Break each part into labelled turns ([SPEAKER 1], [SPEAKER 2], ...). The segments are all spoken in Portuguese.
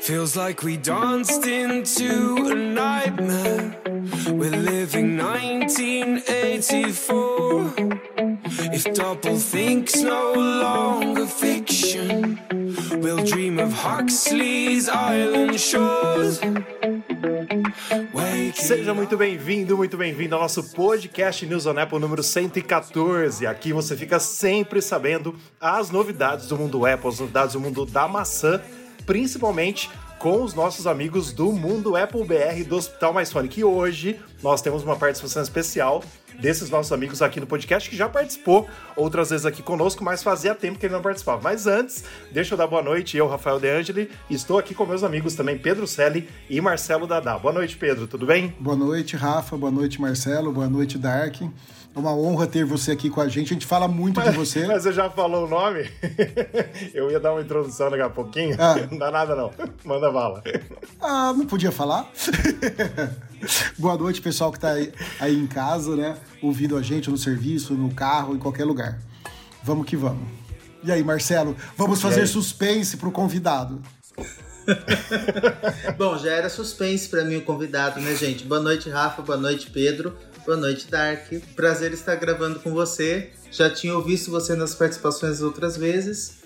[SPEAKER 1] Feels like we danced into a nightmare. We're living 1984. If doublethink no longer fiction, we'll dream of Huxley's island shores.
[SPEAKER 2] Seja muito bem-vindo, muito bem-vindo ao nosso podcast News on Apple número 114. Aqui você fica sempre sabendo as novidades do mundo Apple, as novidades do mundo da maçã, principalmente com os nossos amigos do Mundo Apple BR do Hospital Mais Fone, que hoje nós temos uma participação especial desses nossos amigos aqui no podcast, que já participou outras vezes aqui conosco, mas fazia tempo que ele não participava. Mas antes, deixa eu dar boa noite, eu, Rafael De Angeli, estou aqui com meus amigos também, Pedro Selle e Marcelo Dadá. Boa noite, Pedro, tudo bem?
[SPEAKER 3] Boa noite, Rafa, boa noite, Marcelo, boa noite, Dark. É uma honra ter você aqui com a gente. A gente fala muito
[SPEAKER 2] mas,
[SPEAKER 3] de você.
[SPEAKER 2] Mas você já falou o nome? Eu ia dar uma introdução daqui a pouquinho. Ah. Não dá nada, não. Manda bala.
[SPEAKER 3] Ah, não podia falar? Boa noite, pessoal que está aí, aí em casa, né? Ouvindo a gente no serviço, no carro, em qualquer lugar. Vamos que vamos. E aí, Marcelo, vamos fazer suspense para o convidado.
[SPEAKER 4] Bom, já era suspense para mim o convidado, né, gente? Boa noite, Rafa. Boa noite, Pedro. Boa noite, Dark. Prazer estar gravando com você. Já tinha visto você nas participações outras vezes.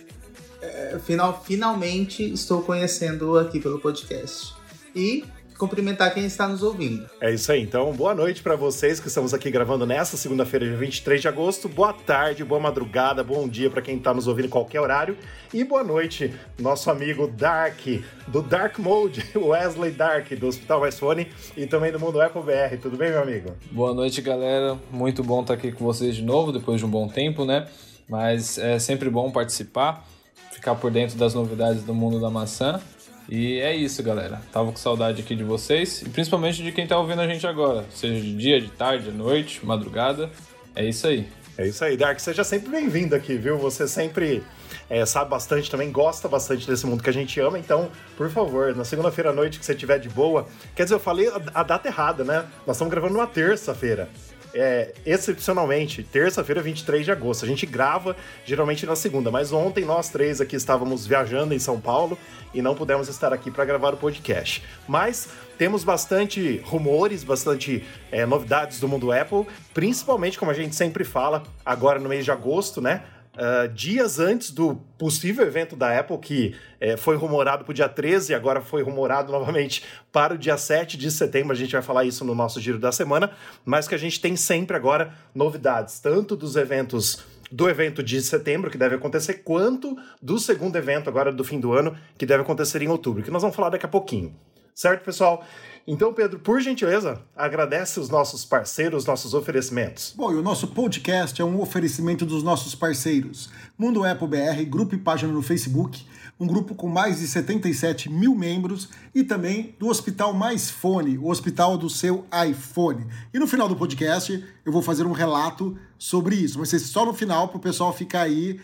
[SPEAKER 4] É, final, finalmente estou conhecendo aqui pelo podcast. E cumprimentar quem está nos ouvindo.
[SPEAKER 2] É isso aí. Então, boa noite para vocês que estamos aqui gravando nesta segunda-feira, dia 23 de agosto. Boa tarde, boa madrugada, bom dia para quem está nos ouvindo em qualquer horário. E boa noite, nosso amigo Dark, do Dark Mode, Wesley Dark, do Hospital Mais Fone e também do Mundo Apple BR. Tudo bem, meu amigo?
[SPEAKER 5] Boa noite, galera. Muito bom estar aqui com vocês de novo, depois de um bom tempo, né? Mas é sempre bom participar, ficar por dentro das novidades do mundo da maçã. E é isso, galera. Tava com saudade aqui de vocês e principalmente de quem tá ouvindo a gente agora, seja de dia, de tarde, de noite, madrugada. É isso aí.
[SPEAKER 2] É isso aí, Dark. Seja sempre bem-vindo aqui, viu? Você sempre é, sabe bastante também, gosta bastante desse mundo que a gente ama. Então, por favor, na segunda-feira à noite que você tiver de boa. Quer dizer, eu falei a, a data errada, né? Nós estamos gravando numa terça-feira é, excepcionalmente, terça-feira, 23 de agosto. A gente grava geralmente na segunda, mas ontem nós três aqui estávamos viajando em São Paulo e não pudemos estar aqui para gravar o podcast. Mas temos bastante rumores, bastante é, novidades do mundo Apple, principalmente, como a gente sempre fala, agora no mês de agosto, né? Uh, dias antes do possível evento da Apple, que é, foi rumorado para o dia 13 e agora foi rumorado novamente para o dia 7 de setembro. A gente vai falar isso no nosso giro da semana, mas que a gente tem sempre agora novidades, tanto dos eventos do evento de setembro, que deve acontecer, quanto do segundo evento agora do fim do ano, que deve acontecer em outubro, que nós vamos falar daqui a pouquinho. Certo, pessoal? Então, Pedro, por gentileza, agradece os nossos parceiros, nossos oferecimentos.
[SPEAKER 3] Bom, e o nosso podcast é um oferecimento dos nossos parceiros. Mundo Apple BR, grupo e página no Facebook, um grupo com mais de 77 mil membros e também do Hospital Mais Fone, o hospital do seu iPhone. E no final do podcast eu vou fazer um relato sobre isso, vai ser só no final para o pessoal ficar aí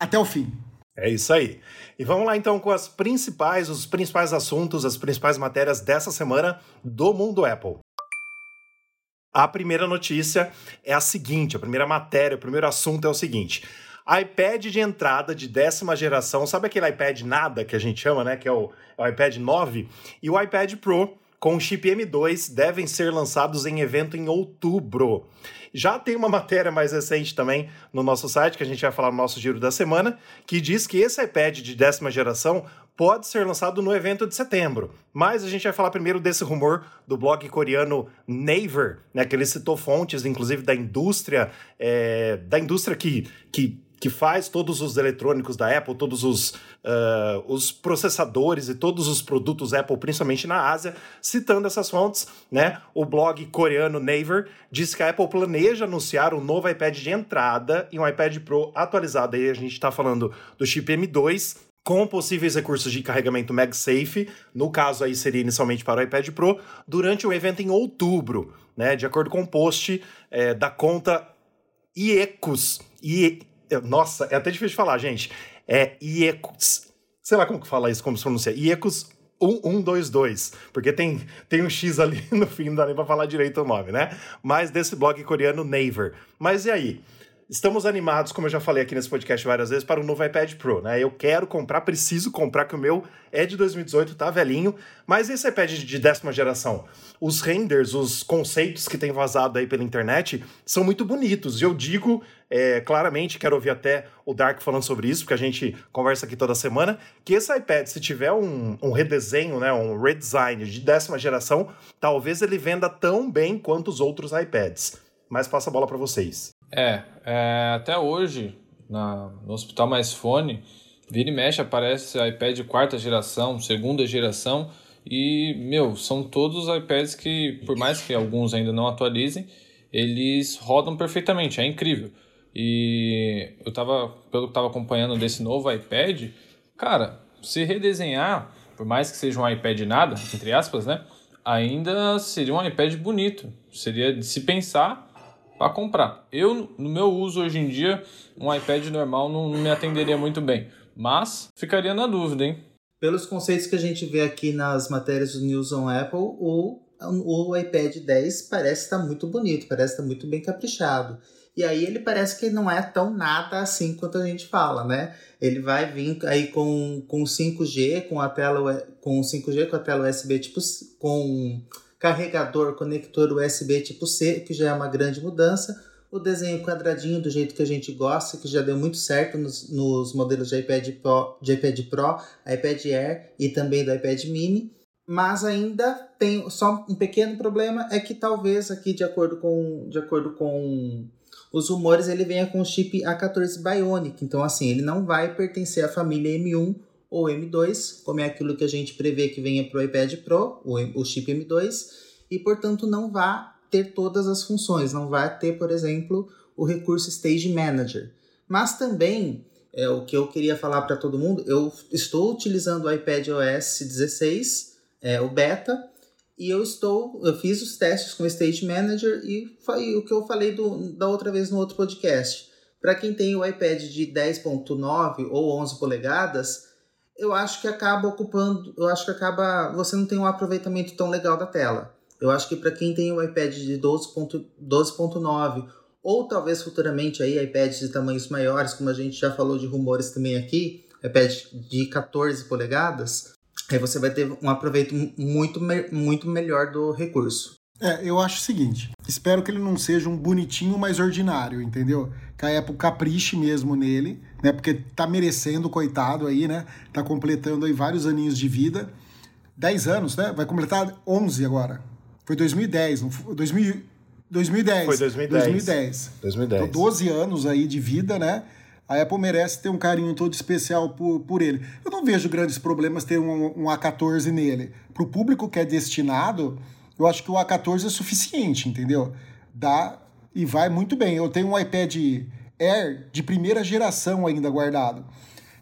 [SPEAKER 3] até o fim.
[SPEAKER 2] É isso aí. E vamos lá então com as principais, os principais assuntos, as principais matérias dessa semana do mundo Apple. A primeira notícia é a seguinte, a primeira matéria, o primeiro assunto é o seguinte: iPad de entrada de décima geração, sabe aquele iPad nada que a gente chama, né, que é o, é o iPad 9 e o iPad Pro com chip M2 devem ser lançados em evento em outubro. Já tem uma matéria mais recente também no nosso site, que a gente vai falar no nosso giro da semana, que diz que esse iPad de décima geração pode ser lançado no evento de setembro. Mas a gente vai falar primeiro desse rumor do blog coreano Naver, né, que ele citou fontes, inclusive da indústria, é, da indústria que, que que faz todos os eletrônicos da Apple, todos os, uh, os processadores e todos os produtos Apple, principalmente na Ásia, citando essas fontes, né? O blog coreano Naver diz que a Apple planeja anunciar um novo iPad de entrada e um iPad Pro atualizado. Aí a gente está falando do chip M2, com possíveis recursos de carregamento MagSafe, no caso aí seria inicialmente para o iPad Pro, durante o evento em outubro, né? De acordo com o post é, da conta IECUS, IE, nossa, é até difícil de falar, gente. É IECUS. Sei lá como que fala isso, como se pronuncia. IECUS 1122, porque tem, tem um X ali no fim, não dá nem pra falar direito o nome, né? Mas desse blog coreano Naver. Mas e aí? Estamos animados, como eu já falei aqui nesse podcast várias vezes, para o novo iPad Pro, né? Eu quero comprar, preciso comprar, que o meu é de 2018, tá velhinho. Mas esse iPad de décima geração, os renders, os conceitos que tem vazado aí pela internet são muito bonitos. E eu digo é, claramente, quero ouvir até o Dark falando sobre isso, porque a gente conversa aqui toda semana, que esse iPad, se tiver um, um redesenho, né, um redesign de décima geração, talvez ele venda tão bem quanto os outros iPads. Mas passa a bola para vocês.
[SPEAKER 5] É, é, até hoje, na, no Hospital Mais Fone, vira e mexe, aparece iPad quarta geração, segunda geração, e, meu, são todos os iPads que, por mais que alguns ainda não atualizem, eles rodam perfeitamente, é incrível. E eu tava, pelo que tava acompanhando desse novo iPad, cara, se redesenhar, por mais que seja um iPad nada, entre aspas, né? Ainda seria um iPad bonito. Seria de se pensar para comprar. Eu, no meu uso hoje em dia, um iPad normal não, me atenderia muito bem. Mas ficaria na dúvida, hein?
[SPEAKER 4] Pelos conceitos que a gente vê aqui nas matérias do News on Apple, o, o iPad 10 parece estar muito bonito, parece estar muito bem caprichado. E aí ele parece que não é tão nada assim quanto a gente fala, né? Ele vai vir aí com, com 5G, com a tela com 5G com a tela USB tipo com carregador, conector USB tipo C, que já é uma grande mudança. O desenho quadradinho do jeito que a gente gosta, que já deu muito certo nos, nos modelos de iPad, Pro, de iPad Pro, iPad Air e também do iPad Mini. Mas ainda tem só um pequeno problema, é que talvez aqui, de acordo com, de acordo com os rumores, ele venha com o chip A14 Bionic. Então, assim, ele não vai pertencer à família M1 ou M2, como é aquilo que a gente prevê que venha para o iPad Pro, o chip M2, e portanto não vai ter todas as funções, não vai ter, por exemplo, o recurso Stage Manager. Mas também, é, o que eu queria falar para todo mundo, eu estou utilizando o iPad OS 16, é, o beta, e eu estou, eu fiz os testes com o Stage Manager e, e o que eu falei do, da outra vez no outro podcast. Para quem tem o iPad de 10.9 ou 11 polegadas, eu acho que acaba ocupando, eu acho que acaba, você não tem um aproveitamento tão legal da tela. Eu acho que para quem tem o iPad de 12.9 12 ou talvez futuramente aí iPads de tamanhos maiores, como a gente já falou de rumores também aqui, iPad de 14 polegadas, aí você vai ter um aproveito muito, muito melhor do recurso.
[SPEAKER 3] É, eu acho o seguinte, espero que ele não seja um bonitinho mais ordinário, entendeu? Que a Apple capriche mesmo nele, né? Porque tá merecendo, coitado aí, né? Tá completando aí vários aninhos de vida. 10 anos, né? Vai completar 11 agora. Foi 2010, não foi? 2000, 2010.
[SPEAKER 2] Foi 2010.
[SPEAKER 3] 2010.
[SPEAKER 2] 2010.
[SPEAKER 3] Então, 12 anos aí de vida, né? A Apple merece ter um carinho todo especial por, por ele. Eu não vejo grandes problemas ter um, um A14 nele. Para o público que é destinado, eu acho que o A14 é suficiente, entendeu? Dá e vai muito bem. Eu tenho um iPad Air de primeira geração ainda guardado,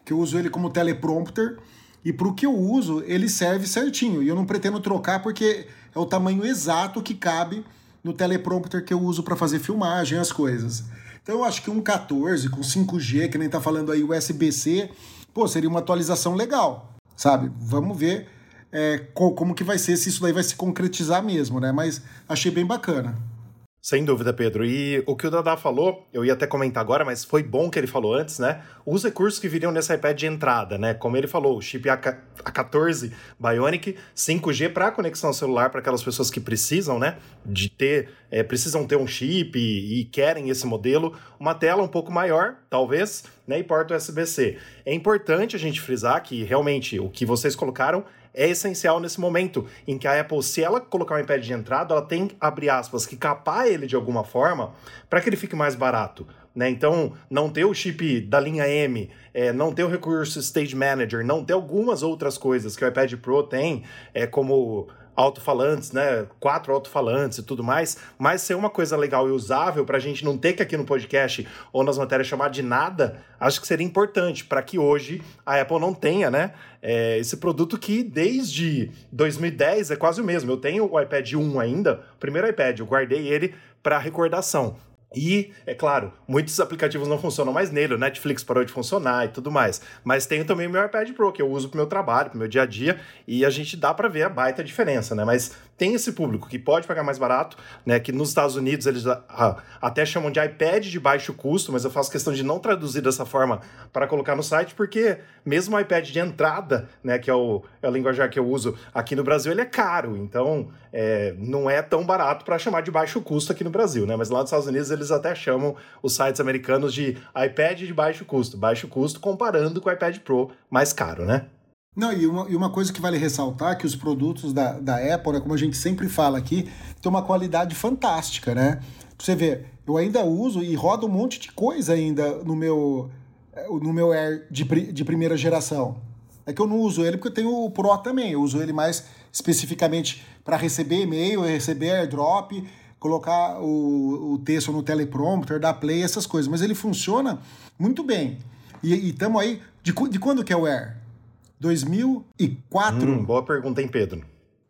[SPEAKER 3] que eu uso ele como teleprompter e para o que eu uso ele serve certinho. E eu não pretendo trocar porque é o tamanho exato que cabe no teleprompter que eu uso para fazer filmagem, as coisas. Então eu acho que um 14 com 5G, que nem tá falando aí USB-C, pô, seria uma atualização legal, sabe? Vamos ver é, como que vai ser, se isso daí vai se concretizar mesmo, né? Mas achei bem bacana.
[SPEAKER 2] Sem dúvida, Pedro. E o que o Dada falou, eu ia até comentar agora, mas foi bom que ele falou antes, né? Os recursos que viriam nesse iPad de entrada, né? Como ele falou, o chip A14 Bionic, 5G para conexão celular para aquelas pessoas que precisam, né? De ter, é, precisam ter um chip e, e querem esse modelo, uma tela um pouco maior, talvez, né? E porta USB-C. É importante a gente frisar que realmente o que vocês colocaram é essencial nesse momento em que a Apple, se ela colocar um iPad de entrada, ela tem, abre aspas, que capar ele de alguma forma para que ele fique mais barato. Né? Então, não ter o chip da linha M, é, não ter o recurso Stage Manager, não ter algumas outras coisas que o iPad Pro tem, é, como alto-falantes, né? Quatro alto-falantes e tudo mais, mas ser uma coisa legal e usável para a gente não ter que aqui no podcast ou nas matérias chamar de nada, acho que seria importante para que hoje a Apple não tenha, né? É, esse produto que desde 2010 é quase o mesmo. Eu tenho o iPad 1 ainda, o primeiro iPad, eu guardei ele para recordação. E, é claro, muitos aplicativos não funcionam mais nele, o Netflix parou de funcionar e tudo mais. Mas tenho também o meu iPad Pro, que eu uso para o meu trabalho, para o meu dia a dia, e a gente dá para ver a baita diferença, né? Mas tem esse público que pode pagar mais barato, né? Que nos Estados Unidos eles ah, até chamam de iPad de baixo custo, mas eu faço questão de não traduzir dessa forma para colocar no site, porque mesmo o iPad de entrada, né? Que é o, é que eu uso aqui no Brasil, ele é caro. Então, é, não é tão barato para chamar de baixo custo aqui no Brasil, né? Mas lá nos Estados Unidos eles até chamam os sites americanos de iPad de baixo custo. Baixo custo comparando com o iPad Pro mais caro, né?
[SPEAKER 3] Não, e uma, e uma coisa que vale ressaltar que os produtos da, da Apple, né, como a gente sempre fala aqui, tem uma qualidade fantástica, né? Pra você ver, eu ainda uso e roda um monte de coisa ainda no meu, eh, no meu Air de, de primeira geração. É que eu não uso ele porque eu tenho o Pro também. Eu uso ele mais especificamente para receber e-mail, receber airdrop, colocar o, o texto no teleprompter, dar play, essas coisas. Mas ele funciona muito bem. E estamos aí. De, de quando que é o Air? 2004? Hum,
[SPEAKER 2] boa pergunta, hein, Pedro?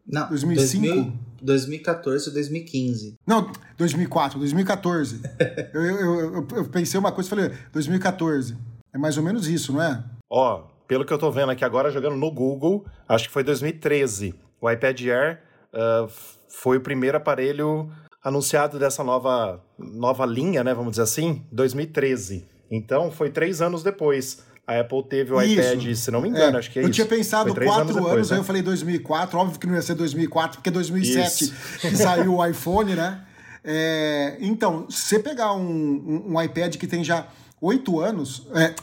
[SPEAKER 4] Não, 2005? 2000, 2014 ou 2015?
[SPEAKER 3] Não, 2004, 2014. eu, eu, eu, eu, pensei uma coisa e falei, 2014. É mais ou menos isso, não é?
[SPEAKER 2] Ó, pelo que eu tô vendo aqui agora, jogando no Google, acho que foi 2013. O iPad Air uh, foi o primeiro aparelho anunciado dessa nova, nova linha, né? Vamos dizer assim, 2013. Então, foi três anos depois a Apple teve o isso. iPad, se não me engano, é. acho que é
[SPEAKER 3] eu
[SPEAKER 2] isso.
[SPEAKER 3] Eu tinha pensado quatro anos, depois, anos né? aí eu falei 2004, óbvio que não ia ser 2004, porque 2007 isso. que saiu o iPhone, né? É, então, se você pegar um, um, um, iPad que tem já oito anos, é,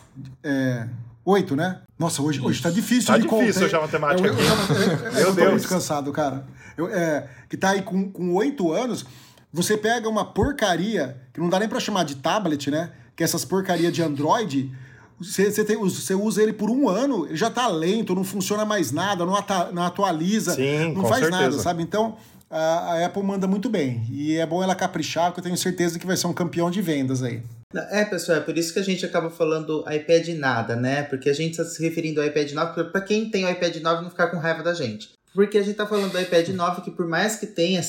[SPEAKER 3] é, oito, né? Nossa, hoje, hoje tá difícil
[SPEAKER 2] tá
[SPEAKER 3] de
[SPEAKER 2] contar. Tá difícil hoje a matemática. Eu, eu,
[SPEAKER 3] eu, Meu eu Deus. muito cansado, cara. Eu, é, que tá aí com oito anos, você pega uma porcaria, que não dá nem pra chamar de tablet, né? Que é essas porcaria de Android você, você, tem, você usa ele por um ano, ele já tá lento, não funciona mais nada, não, ata, não atualiza,
[SPEAKER 2] Sim,
[SPEAKER 3] não faz
[SPEAKER 2] certeza.
[SPEAKER 3] nada, sabe? Então, a, a, Apple manda muito bem. E é bom ela caprichar, porque eu tenho certeza que vai ser um campeão de vendas aí.
[SPEAKER 4] É, pessoal, é por isso que a gente acaba falando iPad nada, né? Porque a gente está se referindo ao iPad 9, para quem tem o iPad 9 não ficar com raiva da gente. Porque a gente tá falando do iPad 9 que por mais que tenha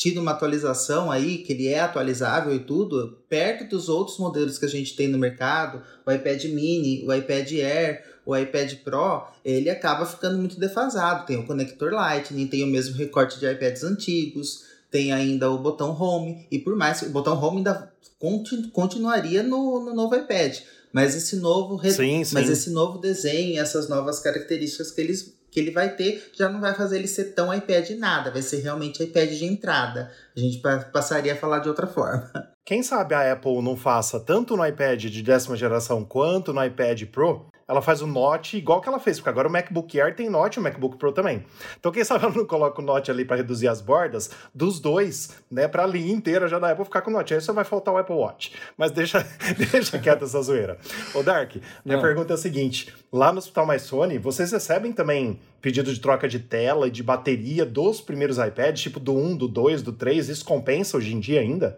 [SPEAKER 4] tido uma atualização aí, que ele é atualizável e tudo, perto dos outros modelos que a gente tem no mercado, o iPad mini, o iPad Air, o iPad Pro, ele acaba ficando muito defasado. Tem o conector Lightning, tem o mesmo recorte de iPads antigos, tem ainda o botão Home, e por mais que o botão Home ainda continu, continuaria no, no novo iPad. Mas esse novo,
[SPEAKER 2] sim, sim.
[SPEAKER 4] mas esse novo desenho, essas novas características que eles que ele vai ter já não vai fazer ele ser tão iPad nada, vai ser realmente iPad de entrada. A gente passaria a falar de outra forma.
[SPEAKER 2] Quem sabe a Apple não faça tanto no iPad de décima geração quanto no iPad Pro ela faz o Note igual que ela fez, porque agora o MacBook Air tem Note e o MacBook Pro também. Então quem sabe ela não coloca o Note ali para reduzir as bordas dos dois, né, para a linha inteira já da Apple ficar com o Note. Aí só vai faltar o Apple Watch. Mas deixa, deixa quieta essa zoeira. Ô Dark, minha ah. pergunta é a seguinte, lá no Hospital Mais Sony, vocês recebem também pedido de troca de tela e de bateria dos primeiros iPads, tipo do 1, do 2, do 3, isso compensa hoje em dia ainda?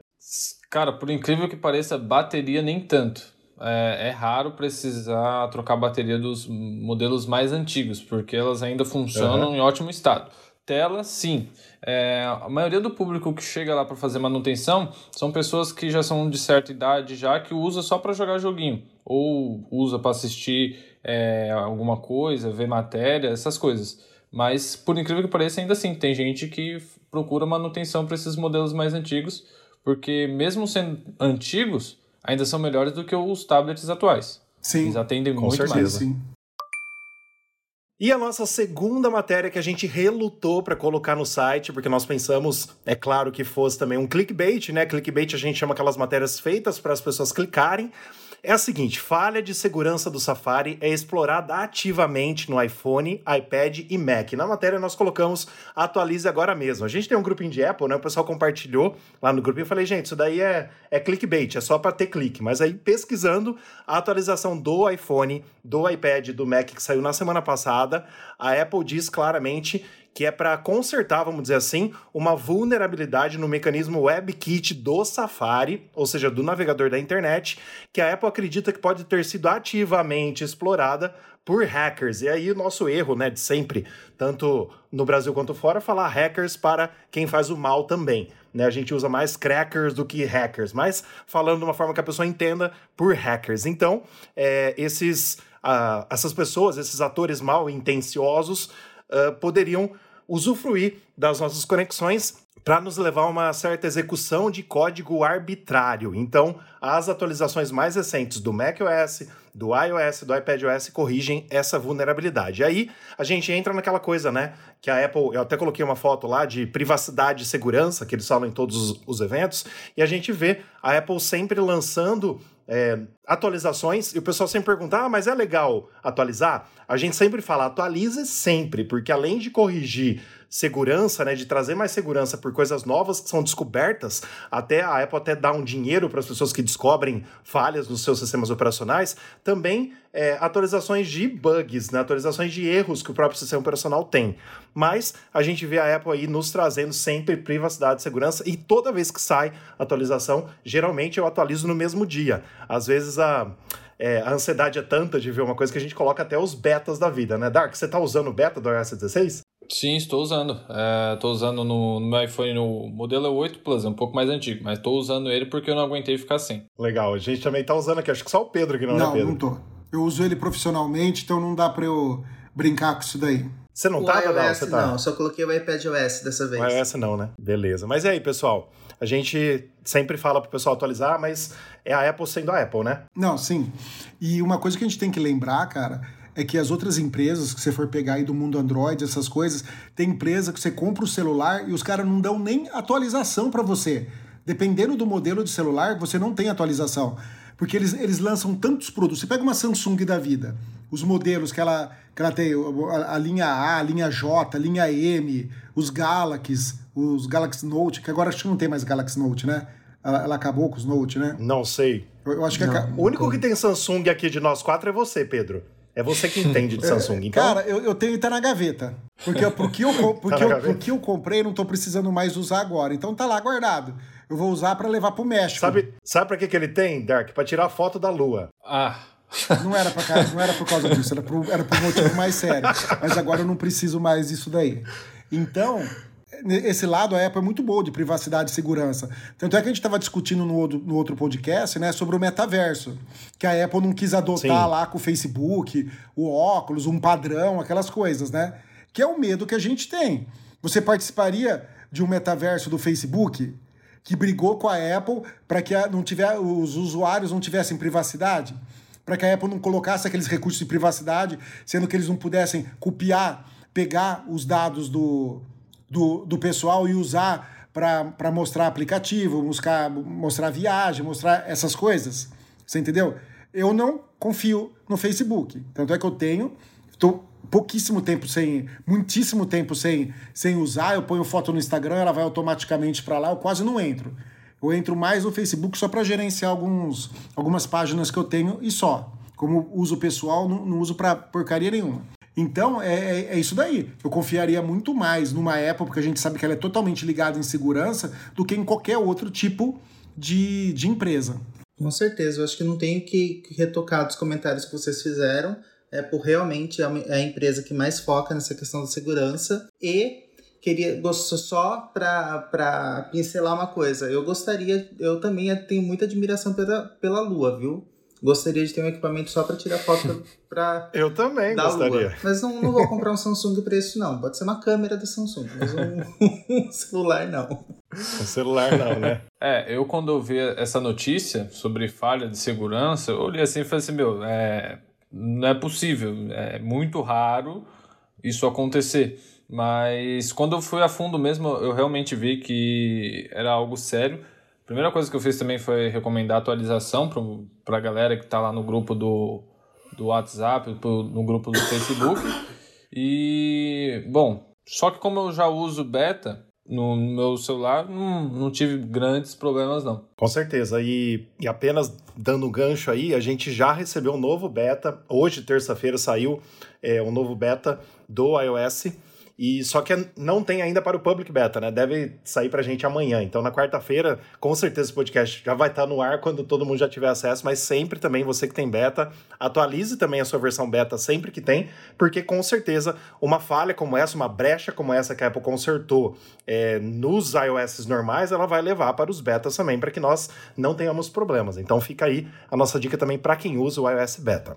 [SPEAKER 5] Cara, por incrível que pareça, bateria nem tanto é, é, raro precisar trocar a bateria dos modelos mais antigos, porque elas ainda funcionam uhum. em ótimo estado. Tela, sim. É, a maioria do público que chega lá para fazer manutenção são pessoas que já são de certa idade já que usa só para jogar joguinho ou usa para assistir é, alguma coisa, ver matéria, essas coisas. Mas por incrível que pareça, ainda assim tem gente que procura manutenção para esses modelos mais antigos, porque mesmo sendo antigos, ainda são melhores do que os tablets atuais.
[SPEAKER 3] Sim.
[SPEAKER 5] Eles atendem muito certeza. mais. Sim.
[SPEAKER 2] E a nossa segunda matéria que a gente relutou para colocar no site, porque nós pensamos, é claro, que fosse também um clickbait, né? Clickbait a gente chama aquelas matérias feitas para as pessoas clicarem, é a seguinte: falha de segurança do Safari é explorada ativamente no iPhone, iPad e Mac. Na matéria nós colocamos atualize agora mesmo. A gente tem um grupinho de Apple, né? O pessoal compartilhou lá no grupinho. Eu falei, gente, isso daí é, é clickbait, é só para ter clique. Mas aí pesquisando a atualização do iPhone, do iPad, do Mac que saiu na semana passada, a Apple diz claramente que é para consertar, vamos dizer assim, uma vulnerabilidade no mecanismo WebKit do Safari, ou seja, do navegador da internet, que a Apple acredita que pode ter sido ativamente explorada por hackers. E aí o nosso erro, né, de sempre, tanto no Brasil quanto fora, falar hackers para quem faz o mal também. Né? A gente usa mais crackers do que hackers, mas falando de uma forma que a pessoa entenda por hackers. Então, é, esses, uh, essas pessoas, esses atores mal intencionosos, uh, poderiam usufruir das nossas conexões para nos levar a uma certa execução de código arbitrário. Então, as atualizações mais recentes do macOS, do iOS, do iPadOS corrigem essa vulnerabilidade. Aí a gente entra naquela coisa, né? Que a Apple, eu até coloquei uma foto lá de privacidade e segurança, que eles falam em todos os eventos, e a gente vê a Apple sempre lançando é, atualizações, e o pessoal sempre pergunta: ah, mas é legal atualizar? A gente sempre fala, atualize sempre, porque além de corrigir segurança, né, de trazer mais segurança por coisas novas que são descobertas, até a Apple até dá um dinheiro para as pessoas que descobrem falhas nos seus sistemas operacionais, também é, atualizações de bugs, né, atualizações de erros que o próprio sistema operacional tem. Mas a gente vê a Apple aí nos trazendo sempre privacidade segurança e toda vez que sai atualização, geralmente eu atualizo no mesmo dia. Às vezes a é, a ansiedade é tanta de ver uma coisa que a gente coloca até os betas da vida, né? Dark, você tá usando o beta do iOS 16?
[SPEAKER 5] Sim, estou usando. Estou é, usando no, no, meu iPhone no modelo 8 Plus, é um pouco mais antigo, mas estou usando ele porque eu não aguentei ficar sem.
[SPEAKER 2] Legal, a gente também está usando aqui, acho que só o Pedro que não,
[SPEAKER 3] não
[SPEAKER 2] é Pedro.
[SPEAKER 3] Não, não tô. Eu uso ele profissionalmente, então não dá para eu brincar com isso daí.
[SPEAKER 2] Você não o tá,
[SPEAKER 4] iOS,
[SPEAKER 2] Você
[SPEAKER 4] tá? Não, só coloquei o iPad OS dessa vez.
[SPEAKER 2] O iOS não, né? Beleza. Mas e aí, pessoal? A gente sempre fala pro pessoal atualizar, mas é a Apple sendo a Apple, né?
[SPEAKER 3] Não, sim. E uma coisa que a gente tem que lembrar, cara, é que as outras empresas que você for pegar aí do mundo Android, essas coisas, tem empresa que você compra o celular e os caras não dão nem atualização para você. Dependendo do modelo de celular, você não tem atualização. Porque eles, eles lançam tantos produtos. Você pega uma Samsung da vida, os modelos que ela, que ela tem, a, a linha A, a linha J, a linha M, os Galaxies, os Galaxy Note, que agora acho que não tem mais Galaxy Note, né? Ela, ela acabou com os Note, né?
[SPEAKER 2] Não sei.
[SPEAKER 3] Eu, eu acho que... Não,
[SPEAKER 2] o único que tem Samsung aqui de nós quatro é você, Pedro. É você que entende de Samsung, então...
[SPEAKER 3] Cara, eu, eu tenho tá na gaveta. Porque porque eu, porque, tá eu, porque eu comprei, não tô precisando mais usar agora. Então tá lá guardado. Eu vou usar para levar pro México.
[SPEAKER 2] Sabe, sabe pra que, que ele tem, Dark? Pra tirar foto da lua.
[SPEAKER 5] Ah...
[SPEAKER 3] Não era, pra, não era por causa disso, era por, era por um motivo mais sério. Mas agora eu não preciso mais disso daí. Então, esse lado a Apple é muito boa de privacidade e segurança. Tanto é que a gente estava discutindo no outro, no outro podcast, né, sobre o metaverso, que a Apple não quis adotar Sim. lá com o Facebook, o óculos, um padrão, aquelas coisas, né? Que é o medo que a gente tem. Você participaria de um metaverso do Facebook que brigou com a Apple para que não tiver, os usuários não tivessem privacidade? Para que a Apple não colocasse aqueles recursos de privacidade, sendo que eles não pudessem copiar, pegar os dados do, do, do pessoal e usar para mostrar aplicativo, buscar, mostrar viagem, mostrar essas coisas. Você entendeu? Eu não confio no Facebook. Tanto é que eu tenho, estou pouquíssimo tempo sem, muitíssimo tempo sem, sem usar. Eu ponho foto no Instagram, ela vai automaticamente para lá, eu quase não entro. Eu entro mais no Facebook só para gerenciar alguns, algumas páginas que eu tenho e só. Como uso pessoal, não, não uso para porcaria nenhuma. Então, é, é, é, isso daí. Eu confiaria muito mais numa Apple, porque a gente sabe que ela é totalmente ligada em segurança, do que em qualquer outro tipo de, de empresa.
[SPEAKER 4] Com certeza. Eu acho que não tenho que retocar dos comentários que vocês fizeram. É por realmente é a empresa que mais foca nessa questão da segurança. E queria só para pincelar uma coisa. Eu gostaria, eu também tenho muita admiração pela, pela Lua, viu? Gostaria de ter um equipamento só para tirar foto para
[SPEAKER 2] Eu também gostaria. Lua.
[SPEAKER 4] Mas não, não vou comprar um Samsung para isso não. Pode ser uma câmera da Samsung, mas um, um celular não.
[SPEAKER 2] Um celular não, né?
[SPEAKER 5] É, eu quando eu vi essa notícia sobre falha de segurança, eu olhei assim e falei assim, meu, é, não é possível, é muito raro isso acontecer. Mas quando eu fui a fundo mesmo, eu realmente vi que era algo sério primeira coisa que eu fiz também foi recomendar atualização para a galera que está lá no grupo do, do WhatsApp, pro, no grupo do Facebook. E, bom, só que como eu já uso beta no meu celular, não, não tive grandes problemas, não.
[SPEAKER 2] Com certeza. E, e apenas dando um gancho aí, a gente já recebeu um novo beta. Hoje, terça-feira, saiu é, um novo beta do iOS E só que não tem ainda para o public beta, né? Deve sair para a gente amanhã. Então na quarta-feira, com certeza esse podcast já vai estar no ar quando todo mundo já tiver acesso, mas sempre também você que tem beta, atualize também a sua versão beta sempre que tem, porque com certeza uma falha como essa, uma brecha como essa que a Apple consertou é, nos iOS normais, ela vai levar para os betas também, para que nós não tenhamos problemas. Então fica aí a nossa dica também para quem usa o iOS beta.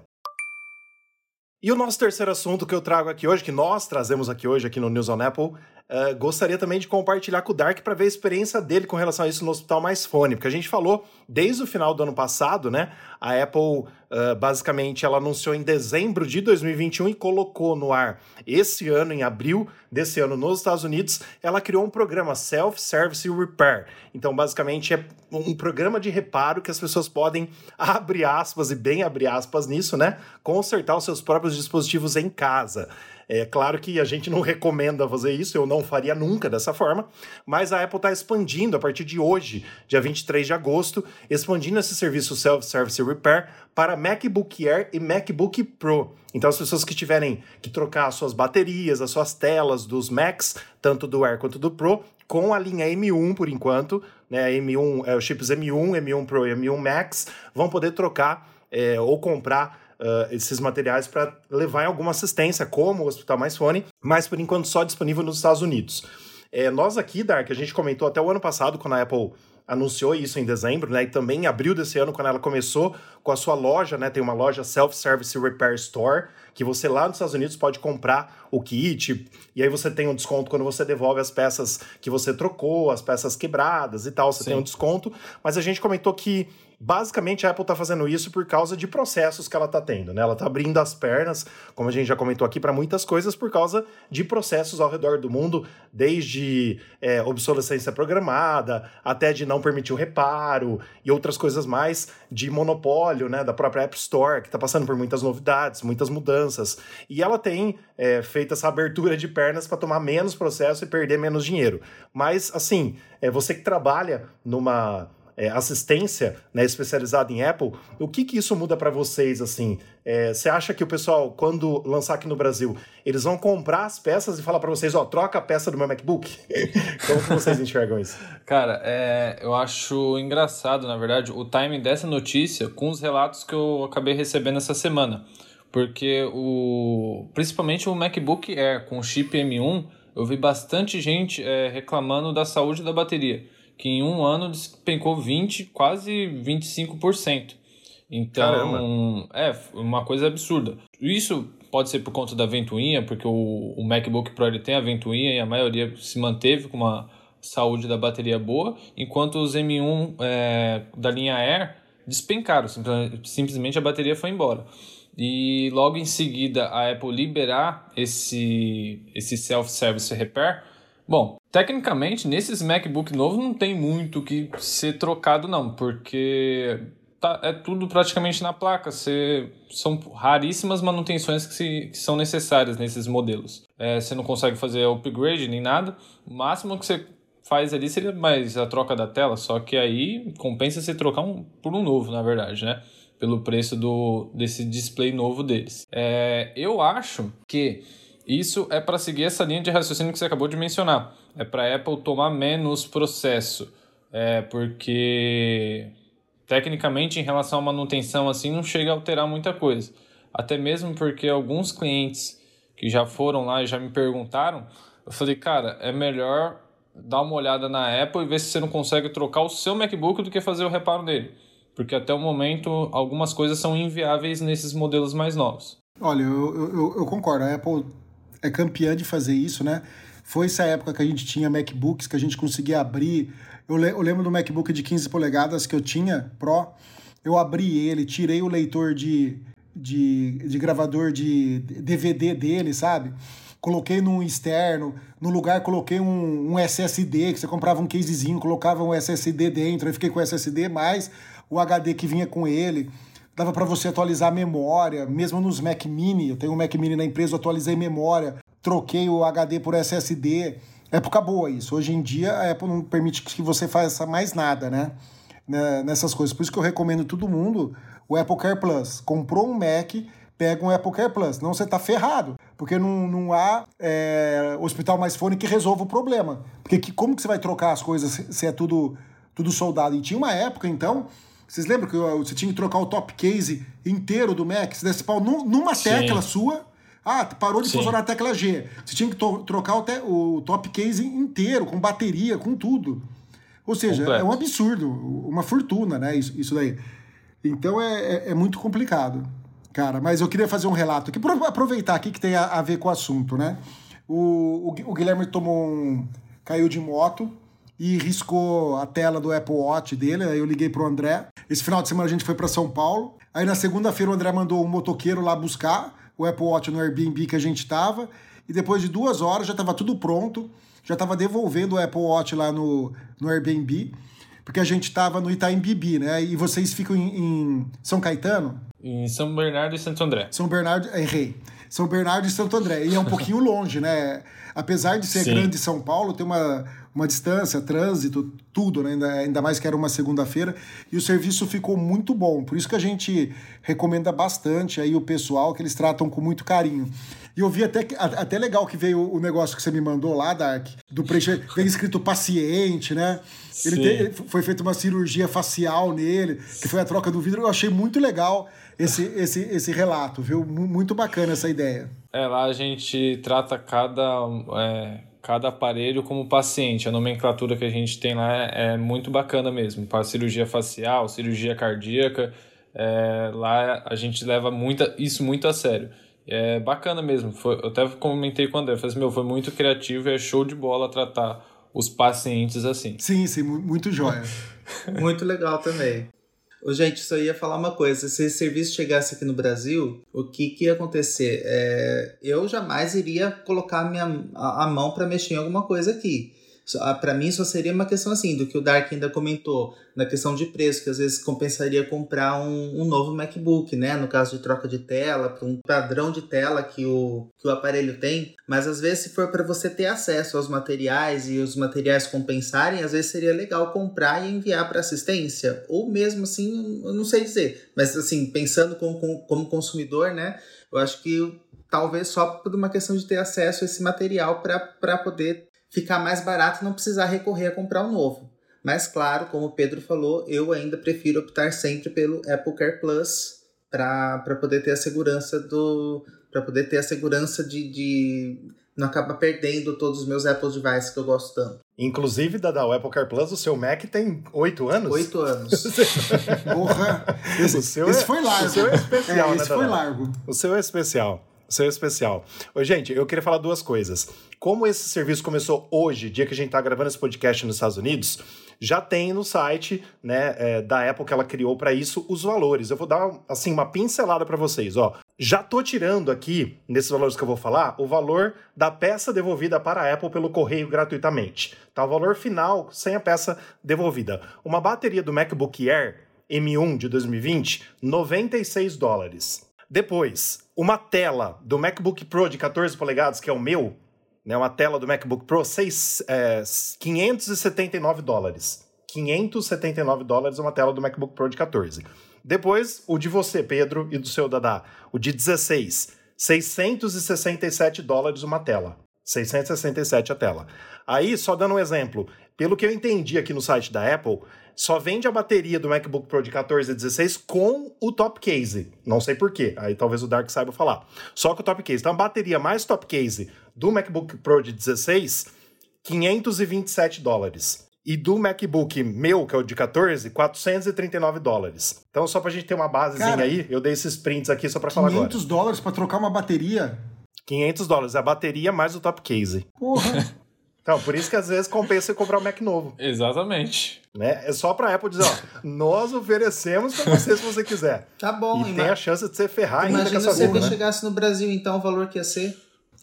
[SPEAKER 2] E o nosso terceiro assunto que eu trago aqui hoje, que nós trazemos aqui hoje aqui no News on Apple, uh, gostaria também de compartilhar com o Dark para ver a experiência dele com relação a isso no Hospital Mais Fone, porque a gente falou desde o final do ano passado, né? A Apple uh, basicamente ela anunciou em dezembro de 2021 e colocou no ar esse ano, em abril desse ano, nos Estados Unidos, ela criou um programa Self-Service Repair. Então, basicamente, é um programa de reparo que as pessoas podem, abre aspas e bem abre aspas nisso, né? Consertar os seus próprios dispositivos em casa. É claro que a gente não recomenda fazer isso, eu não faria nunca dessa forma, mas a Apple está expandindo a partir de hoje, dia 23 de agosto, expandindo esse serviço Self-Service Repair para MacBook Air e MacBook Pro. Então, as pessoas que tiverem que trocar as suas baterias, as suas telas dos Macs, tanto do Air quanto do Pro, com a linha M1 por enquanto, né? M1, é, os chips M1, M1 Pro e M1 Max, vão poder trocar é, ou comprar uh, esses materiais para levar em alguma assistência, como o Hospital Mais Fone, mas por enquanto só disponível nos Estados Unidos. É, nós aqui, Dark, a gente comentou até o ano passado, quando a Apple anunciou isso em dezembro, né? E também em abril desse ano, quando ela começou com a sua loja, né? Tem uma loja Self-Service Repair Store, que você lá nos Estados Unidos pode comprar o kit, e aí você tem um desconto quando você devolve as peças que você trocou, as peças quebradas e tal, você Sim. tem um desconto. Mas a gente comentou que Basicamente, a Apple está fazendo isso por causa de processos que ela está tendo, né? Ela está abrindo as pernas, como a gente já comentou aqui, para muitas coisas por causa de processos ao redor do mundo, desde é, obsolescência programada, até de não permitir o reparo e outras coisas mais, de monopólio, né? Da própria App Store, que está passando por muitas novidades, muitas mudanças. E ela tem é, feito essa abertura de pernas para tomar menos processo e perder menos dinheiro. Mas, assim, é, você que trabalha numa é, assistência né, especializada em Apple, o que, que isso muda para vocês? assim? É, você acha que o pessoal, quando lançar aqui no Brasil, eles vão comprar as peças e falar para vocês, ó, troca a peça do meu MacBook? Como que vocês enxergam isso?
[SPEAKER 5] Cara, é, eu acho engraçado, na verdade, o timing dessa notícia com os relatos que eu acabei recebendo essa semana. Porque o principalmente o MacBook Air com chip M1, eu vi bastante gente é, reclamando da saúde da bateria que em um ano despencou 20, quase 25%. Então, Caramba. é uma coisa absurda. Isso pode ser por conta da ventoinha, porque o, o MacBook Pro ele tem a ventoinha e a maioria se manteve com uma saúde da bateria boa, enquanto os M1 é, da linha Air despencaram, simplesmente a bateria foi embora. E logo em seguida a Apple liberar esse, esse self-service repair, Bom, tecnicamente, nesses MacBook novos não tem muito que ser trocado, não, porque tá, é tudo praticamente na placa. São raríssimas manutenções que, se, que são necessárias nesses modelos. É, você não consegue fazer upgrade nem nada. O máximo que você faz ali seria mais a troca da tela, só que aí compensa você trocar um, por um novo, na verdade, né? Pelo preço do, desse display novo deles. É, eu acho que isso é para seguir essa linha de raciocínio que você acabou de mencionar. É para a Apple tomar menos processo. É porque tecnicamente em relação à manutenção assim não chega a alterar muita coisa. Até mesmo porque alguns clientes que já foram lá e já me perguntaram, eu falei, cara, é melhor dar uma olhada na Apple e ver se você não consegue trocar o seu MacBook do que fazer o reparo dele. Porque até o momento algumas coisas são inviáveis nesses modelos mais novos.
[SPEAKER 3] Olha, eu, eu, eu concordo. A Apple é campeã de fazer isso, né? Foi essa época que a gente tinha MacBooks, que a gente conseguia abrir. Eu, le eu lembro do MacBook de 15 polegadas que eu tinha, Pro. Eu abri ele, tirei o leitor de, de, de gravador de DVD dele, sabe? Coloquei num externo, no lugar coloquei um, um SSD, que você comprava um casezinho, colocava um SSD dentro, aí fiquei com o SSD mais o HD que vinha com ele dava para você atualizar a memória, mesmo nos Mac Mini, eu tenho um Mac Mini na empresa, eu atualizei memória, troquei o HD por SSD. Época boa isso. Hoje em dia a Apple não permite que você faça mais nada, né? né? Nessas coisas. Por isso que eu recomendo todo mundo o Apple Care Plus. Comprou um Mac, pega um Apple Care Plus. Não você tá ferrado. porque não, não há é, hospital mais fone que resolva o problema. Porque que, como que você vai trocar as coisas se, se é tudo, tudo soldado? E tinha uma época, então, vocês lembram que você tinha que trocar o top case inteiro do Mac? Se desse pau numa tecla Sim. sua. Ah, parou de Sim. funcionar a tecla G. Você tinha que trocar o, o, top case inteiro, com bateria, com tudo. Ou seja, Completo. é um absurdo, uma fortuna, né? Isso, isso daí. Então é, é, é, muito complicado, cara. Mas eu queria fazer um relato aqui, aproveitar aqui que tem a, a, ver com o assunto, né? O, o, o Guilherme tomou um. caiu de moto e riscou a tela do Apple Watch dele. Aí eu liguei pro André. Esse final de semana a gente foi para São Paulo. Aí na segunda-feira o André mandou um motoqueiro lá buscar o Apple Watch no Airbnb que a gente tava. E depois de duas horas já estava tudo pronto. Já estava devolvendo o Apple Watch lá no, no Airbnb. Porque a gente estava no Itaim Bibi, né? E vocês ficam em, em São Caetano?
[SPEAKER 5] Em São Bernardo e Santo André.
[SPEAKER 3] São Bernardo, errei. São Bernardo e Santo André. E é um pouquinho longe, né? Apesar de ser Sim. grande São Paulo, tem uma, uma distância, trânsito, tudo, né? ainda, ainda mais que era uma segunda-feira, e o serviço ficou muito bom. Por isso que a gente recomenda bastante aí o pessoal, que eles tratam com muito carinho. E eu vi até, até legal que veio o negócio que você me mandou lá, Dark, do preencher, vem escrito paciente, né? Ele foi feita uma cirurgia facial nele, que foi a troca do vidro. Eu achei muito legal esse, esse, esse relato, viu? Muito bacana essa ideia.
[SPEAKER 5] É, lá a gente trata cada. É cada aparelho como paciente. A nomenclatura que a gente tem lá é, é muito bacana mesmo. Para cirurgia facial, cirurgia cardíaca, é, lá a gente leva muita, isso muito a sério. É bacana mesmo. Foi, eu até comentei com o André, falei assim, meu, foi muito criativo e é show de bola tratar os pacientes assim.
[SPEAKER 3] Sim, sim, muito jóia.
[SPEAKER 4] muito legal também. Ô, gente, só ia falar uma coisa. Se esse serviço chegasse aqui no Brasil, o que, que ia acontecer? É, eu jamais iria colocar a, minha, a, a mão para mexer em alguma coisa aqui. Ah, para mim, só seria uma questão assim, do que o Dark ainda comentou, na questão de preço, que às vezes compensaria comprar um, um novo MacBook, né? No caso de troca de tela, para um padrão de tela que o, que o aparelho tem. Mas às vezes, se for para você ter acesso aos materiais e os materiais compensarem, às vezes seria legal comprar e enviar para assistência. Ou mesmo assim, eu não sei dizer. Mas assim, pensando como, como consumidor, né? Eu acho que talvez só por uma questão de ter acesso a esse material para poder ficar mais barato e não precisar recorrer a comprar um novo. Mas claro, como o Pedro falou, eu ainda prefiro optar sempre pelo Apple Care Plus para poder ter a segurança do para poder ter a segurança de, de não acabar perdendo todos os meus Apple devices que eu gosto tanto.
[SPEAKER 2] Inclusive, da o Apple Car Plus, o seu Mac tem oito anos?
[SPEAKER 4] Oito anos.
[SPEAKER 3] Porra! Esse, esse é, foi largo. O
[SPEAKER 2] seu é especial, é,
[SPEAKER 3] né, Esse foi largo.
[SPEAKER 2] O seu é especial. O seu é especial. Ô, gente, eu queria falar duas coisas. Como esse serviço começou hoje, dia que a gente está gravando esse podcast nos Estados Unidos, já tem no site né, é, da Apple que ela criou para isso os valores. Eu vou dar assim uma pincelada para vocês. Ó. Já tô tirando aqui, nesses valores que eu vou falar, o valor da peça devolvida para a Apple pelo correio gratuitamente. Tá? O valor final sem a peça devolvida. Uma bateria do MacBook Air M1 de 2020, 96 dólares. Depois, uma tela do MacBook Pro de 14 polegadas, que é o meu, né, uma tela do MacBook Pro, seis, é, 579 dólares. 579 dólares uma tela do MacBook Pro de 14. Depois, o de você, Pedro, e do seu Dadá, o de 16, 667 dólares uma tela. 667 a tela. Aí, só dando um exemplo, pelo que eu entendi aqui no site da Apple, só vende a bateria do MacBook Pro de 14 e 16 com o top case. Não sei porquê, aí talvez o Dark saiba falar. Só com o top case. Então a bateria mais top case do MacBook Pro de 16, 527 dólares. E do MacBook meu, que é o de 14, 439 dólares. Então, só pra gente ter uma basezinha Cara, aí, eu dei esses prints aqui só pra falar agora.
[SPEAKER 3] 500 dólares pra trocar uma bateria?
[SPEAKER 2] 500 dólares, é a bateria mais o top case.
[SPEAKER 3] Porra!
[SPEAKER 2] Então, por isso que às vezes compensa comprar um Mac novo.
[SPEAKER 5] Exatamente.
[SPEAKER 2] Né? É só pra Apple dizer, ó, nós oferecemos pra você se você quiser.
[SPEAKER 4] Tá bom,
[SPEAKER 2] E tem a chance de você ferrar
[SPEAKER 4] Imagina
[SPEAKER 2] ainda com essa
[SPEAKER 4] se você
[SPEAKER 2] né?
[SPEAKER 4] chegasse no Brasil, então, o valor que ia ser.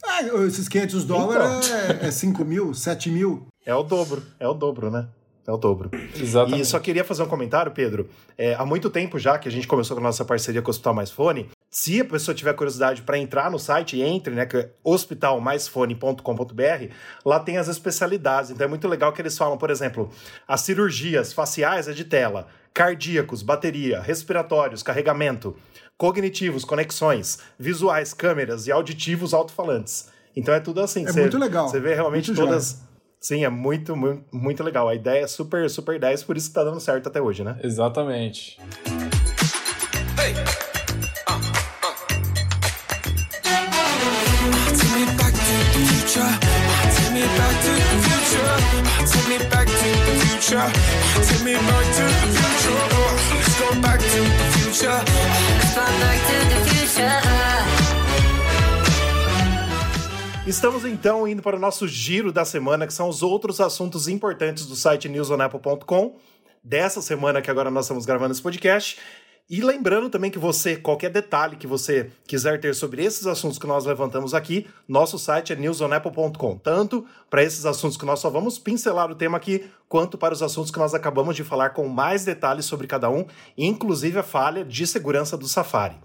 [SPEAKER 3] Ah, esses 500 dólares é, é 5 mil, 7 mil.
[SPEAKER 2] É o dobro, é o dobro, né? É o dobro.
[SPEAKER 5] Exatamente.
[SPEAKER 2] E só queria fazer um comentário, Pedro. É, há muito tempo já que a gente começou com a nossa parceria com o Hospital Mais Fone. Se a pessoa tiver curiosidade para entrar no site, entre, né? Que é hospitalmaisfone.com.br. Lá tem as especialidades. Então é muito legal que eles falam, por exemplo, as cirurgias faciais é de tela, cardíacos, bateria, respiratórios, carregamento. cognitivos, conexões, visuais, câmeras e auditivos, alto-falantes. Então é tudo assim.
[SPEAKER 3] É muito legal.
[SPEAKER 2] Você vê realmente
[SPEAKER 3] Muito
[SPEAKER 2] todas.
[SPEAKER 3] joia.
[SPEAKER 2] Sim, é muito, muito, muito legal. A ideia é super, super 10, por isso que tá dando certo até hoje, né?
[SPEAKER 5] Exatamente.
[SPEAKER 1] Back to the future. Take me back to the future. Take me back to the future. Let's go back to the future.
[SPEAKER 6] Let's go back to the future.
[SPEAKER 2] Estamos então indo para o nosso giro da semana, que são os outros assuntos importantes do site newsonapple.com. Dessa semana que agora nós estamos gravando esse podcast. E lembrando também que você, qualquer detalhe que você quiser ter sobre esses assuntos que nós levantamos aqui, nosso site é newsonapple.com. Tanto para esses assuntos que nós só vamos pincelar o tema aqui, quanto para os assuntos que nós acabamos de falar com mais detalhes sobre cada um, inclusive a falha de segurança do Safari.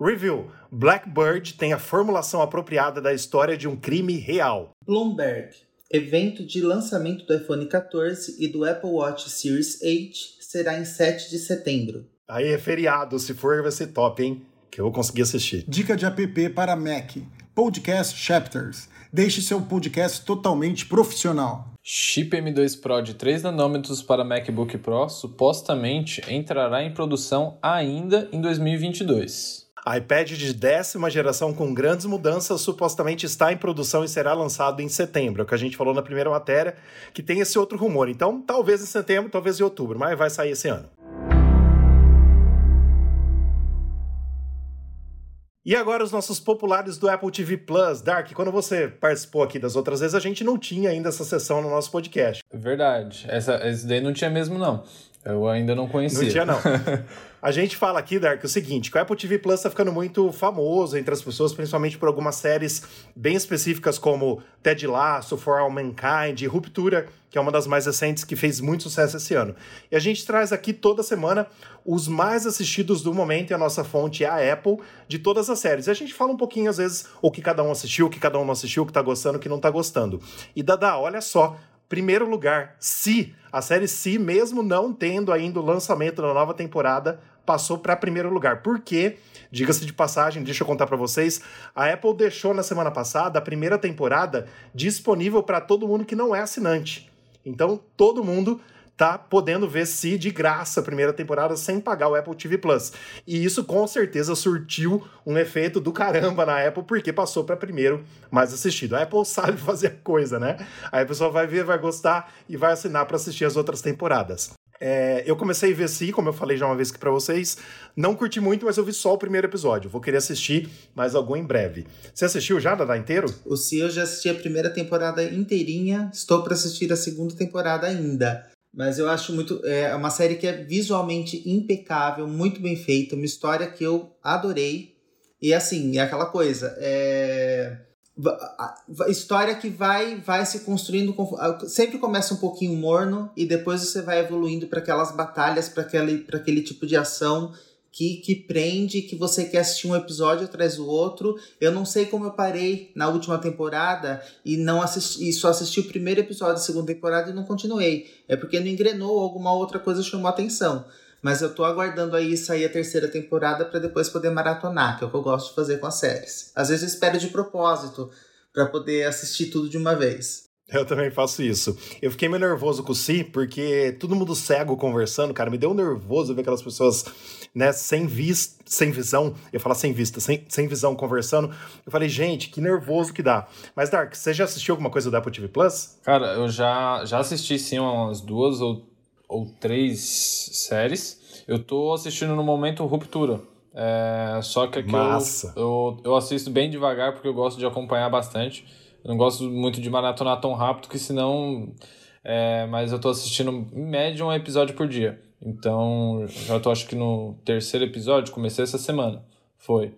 [SPEAKER 2] Review: Blackbird tem a formulação apropriada da história de um crime real.
[SPEAKER 4] Bloomberg. Evento de lançamento do iPhone 14 e do Apple Watch Series 8 será em 7 de setembro.
[SPEAKER 2] Aí é feriado, se for vai ser top, hein? Que eu vou conseguir assistir.
[SPEAKER 3] Dica de app para Mac. Podcast Chapters. Deixe seu podcast totalmente profissional.
[SPEAKER 5] Chip M2 Pro de 3 nanômetros para MacBook Pro supostamente entrará em produção ainda em 2022.
[SPEAKER 2] iPad de décima geração com grandes mudanças supostamente está em produção e será lançado em setembro. É o que a gente falou na primeira matéria, que tem esse outro rumor. Então, talvez em setembro, talvez em outubro, mas vai sair esse ano. E agora os nossos populares do Apple TV Plus. Dark, quando você participou aqui das outras vezes, a gente não tinha ainda essa sessão no nosso podcast.
[SPEAKER 5] Verdade. Essa, esse daí não tinha mesmo, não. Eu ainda não conhecia.
[SPEAKER 2] Não tinha, não. A gente fala aqui, Dark, o seguinte, que o Apple TV Plus tá ficando muito famoso entre as pessoas, principalmente por algumas séries bem específicas como Ted Lasso, For All Mankind, Ruptura, que é uma das mais recentes que fez muito sucesso esse ano. E a gente traz aqui toda semana os mais assistidos do momento e a nossa fonte é a Apple de todas as séries. E a gente fala um pouquinho, às vezes, o que cada um assistiu, o que cada um não assistiu, o que tá gostando, o que não tá gostando. E Dada, olha só, primeiro lugar, Se, a série Se, mesmo não tendo ainda o lançamento da nova temporada, passou para primeiro lugar. Por quê? Diga-se de passagem, deixa eu contar para vocês. A Apple deixou na semana passada a primeira temporada disponível para todo mundo que não é assinante. Então, todo mundo tá podendo ver se de graça a primeira temporada sem pagar o Apple TV Plus. E isso com certeza surtiu um efeito do caramba na Apple, porque passou para primeiro mais assistido. A Apple sabe fazer coisa, né? Aí a pessoa vai ver, vai gostar e vai assinar para assistir as outras temporadas. É, eu comecei a ver Si, como eu falei já uma vez aqui pra vocês. Não curti muito, mas eu vi só o primeiro episódio. Vou querer assistir mais algum em breve. Você assistiu já, Dada, inteiro?
[SPEAKER 4] O Se eu já assisti a primeira temporada inteirinha, estou para assistir a segunda temporada ainda. Mas eu acho muito. É uma série que é visualmente impecável, muito bem feita, uma história que eu adorei. E assim, é aquela coisa. É história que vai vai se construindo sempre começa um pouquinho morno e depois você vai evoluindo para aquelas batalhas para aquele para aquele tipo de ação que, que prende que você quer assistir um episódio atrás do outro. Eu não sei como eu parei na última temporada e não assisti e só assisti o primeiro episódio da segunda temporada e não continuei. É porque não engrenou alguma outra coisa chamou atenção mas eu tô aguardando aí sair a terceira temporada para depois poder maratonar, que é o que eu gosto de fazer com as séries. Às vezes eu espero de propósito para poder assistir tudo de uma vez.
[SPEAKER 2] Eu também faço isso. Eu fiquei meio nervoso com o Si, porque todo mundo cego conversando, cara, me deu nervoso ver aquelas pessoas, né, sem vis sem visão, eu falar sem vista, sem, sem visão conversando. Eu falei, gente, que nervoso que dá. Mas, Dark, você já assistiu alguma coisa da Apple TV Plus?
[SPEAKER 5] Cara, eu já, já assisti sim umas duas ou ou três séries. Eu tô assistindo no momento Ruptura. É, só que aqui eu, eu, eu, assisto bem devagar porque eu gosto de acompanhar bastante. Eu não gosto muito de maratonar tão rápido que senão. É, mas eu tô assistindo em média um episódio por dia. Então, já tô acho que no terceiro episódio, comecei essa semana. Foi.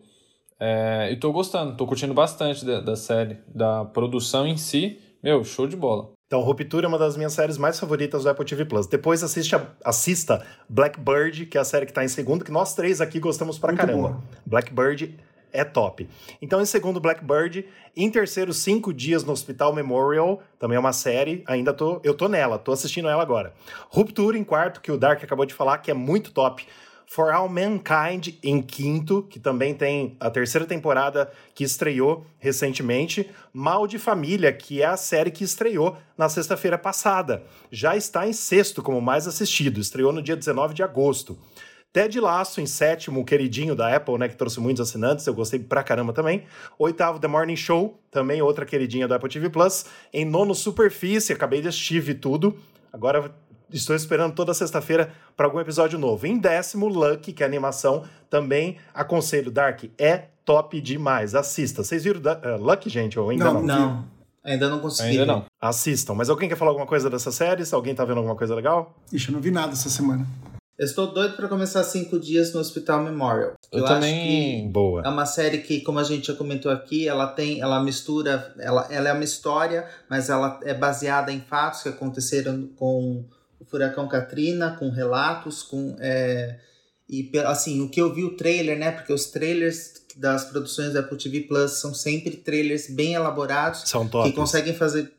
[SPEAKER 5] É, e tô gostando, tô curtindo bastante da, da série, da produção em si. Meu, show de bola.
[SPEAKER 2] Então, Ruptura é uma das minhas séries mais favoritas do Apple TV Plus. Depois assiste a, assista Blackbird, que é a série que está em segundo, que nós três aqui gostamos pra
[SPEAKER 3] Muito
[SPEAKER 2] caramba.
[SPEAKER 3] boa.
[SPEAKER 2] Blackbird é top. Então, em segundo, Blackbird. Em terceiro, Cinco Dias no Hospital Memorial. Também é uma série. Ainda tô. Eu tô nela, tô assistindo ela agora. Ruptura em quarto, que o Dark acabou de falar, que é muito top. For All Mankind em quinto, que também tem a terceira temporada que estreou recentemente. Mal de Família, que é a série que estreou na sexta-feira passada. Já está em sexto como mais assistido, estreou no dia 19 de agosto. Ted Lasso em sétimo, queridinho da Apple, né, que trouxe muitos assinantes, eu gostei pra caramba também. Oitavo, The Morning Show, também outra queridinha do Apple TV Plus. Em nono, Superfície, acabei de assistir tudo. Agora estou esperando toda sexta-feira para algum episódio novo. Em décimo, Lucky, que é animação, também aconselho, Dark, é top demais. Assista. Vocês viram uh, Lucky, gente, ou ainda não?
[SPEAKER 3] Não.
[SPEAKER 4] Não, ainda não consegui.
[SPEAKER 5] Ainda não.
[SPEAKER 2] Assistam. Mas alguém quer falar alguma coisa dessa série? Se alguém tá vendo alguma coisa legal?
[SPEAKER 3] Ixi, eu não vi nada essa semana.
[SPEAKER 4] Eu estou doido para começar cinco dias no Hospital Memorial.
[SPEAKER 5] Eu,
[SPEAKER 4] acho
[SPEAKER 5] também.
[SPEAKER 4] que
[SPEAKER 2] Boa.
[SPEAKER 4] É uma série que, como a gente já comentou aqui, ela tem, ela mistura, ela, ela é uma história, mas ela é baseada em fatos que aconteceram com furacão Katrina, com relatos, com é, e assim o que eu vi o trailer, né? Porque os trailers das produções da Apple TV Plus são sempre trailers bem elaborados
[SPEAKER 2] São
[SPEAKER 4] que
[SPEAKER 2] top.
[SPEAKER 4] conseguem fazer,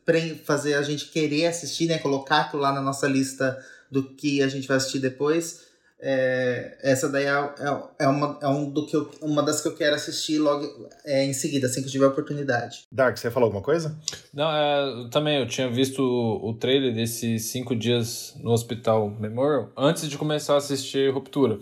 [SPEAKER 4] fazer a gente querer assistir, né? Colocar aquilo lá na nossa lista do que a gente vai assistir depois. É, essa daí é, é, é uma, é um do que eu, uma das que eu quero assistir logo é, em seguida, assim que eu tiver oportunidade.
[SPEAKER 2] Dark, você ia falar alguma coisa?
[SPEAKER 5] Não, é, eu também eu tinha visto o, o trailer desses cinco dias no Hospital Memorial antes de começar a assistir Ruptura.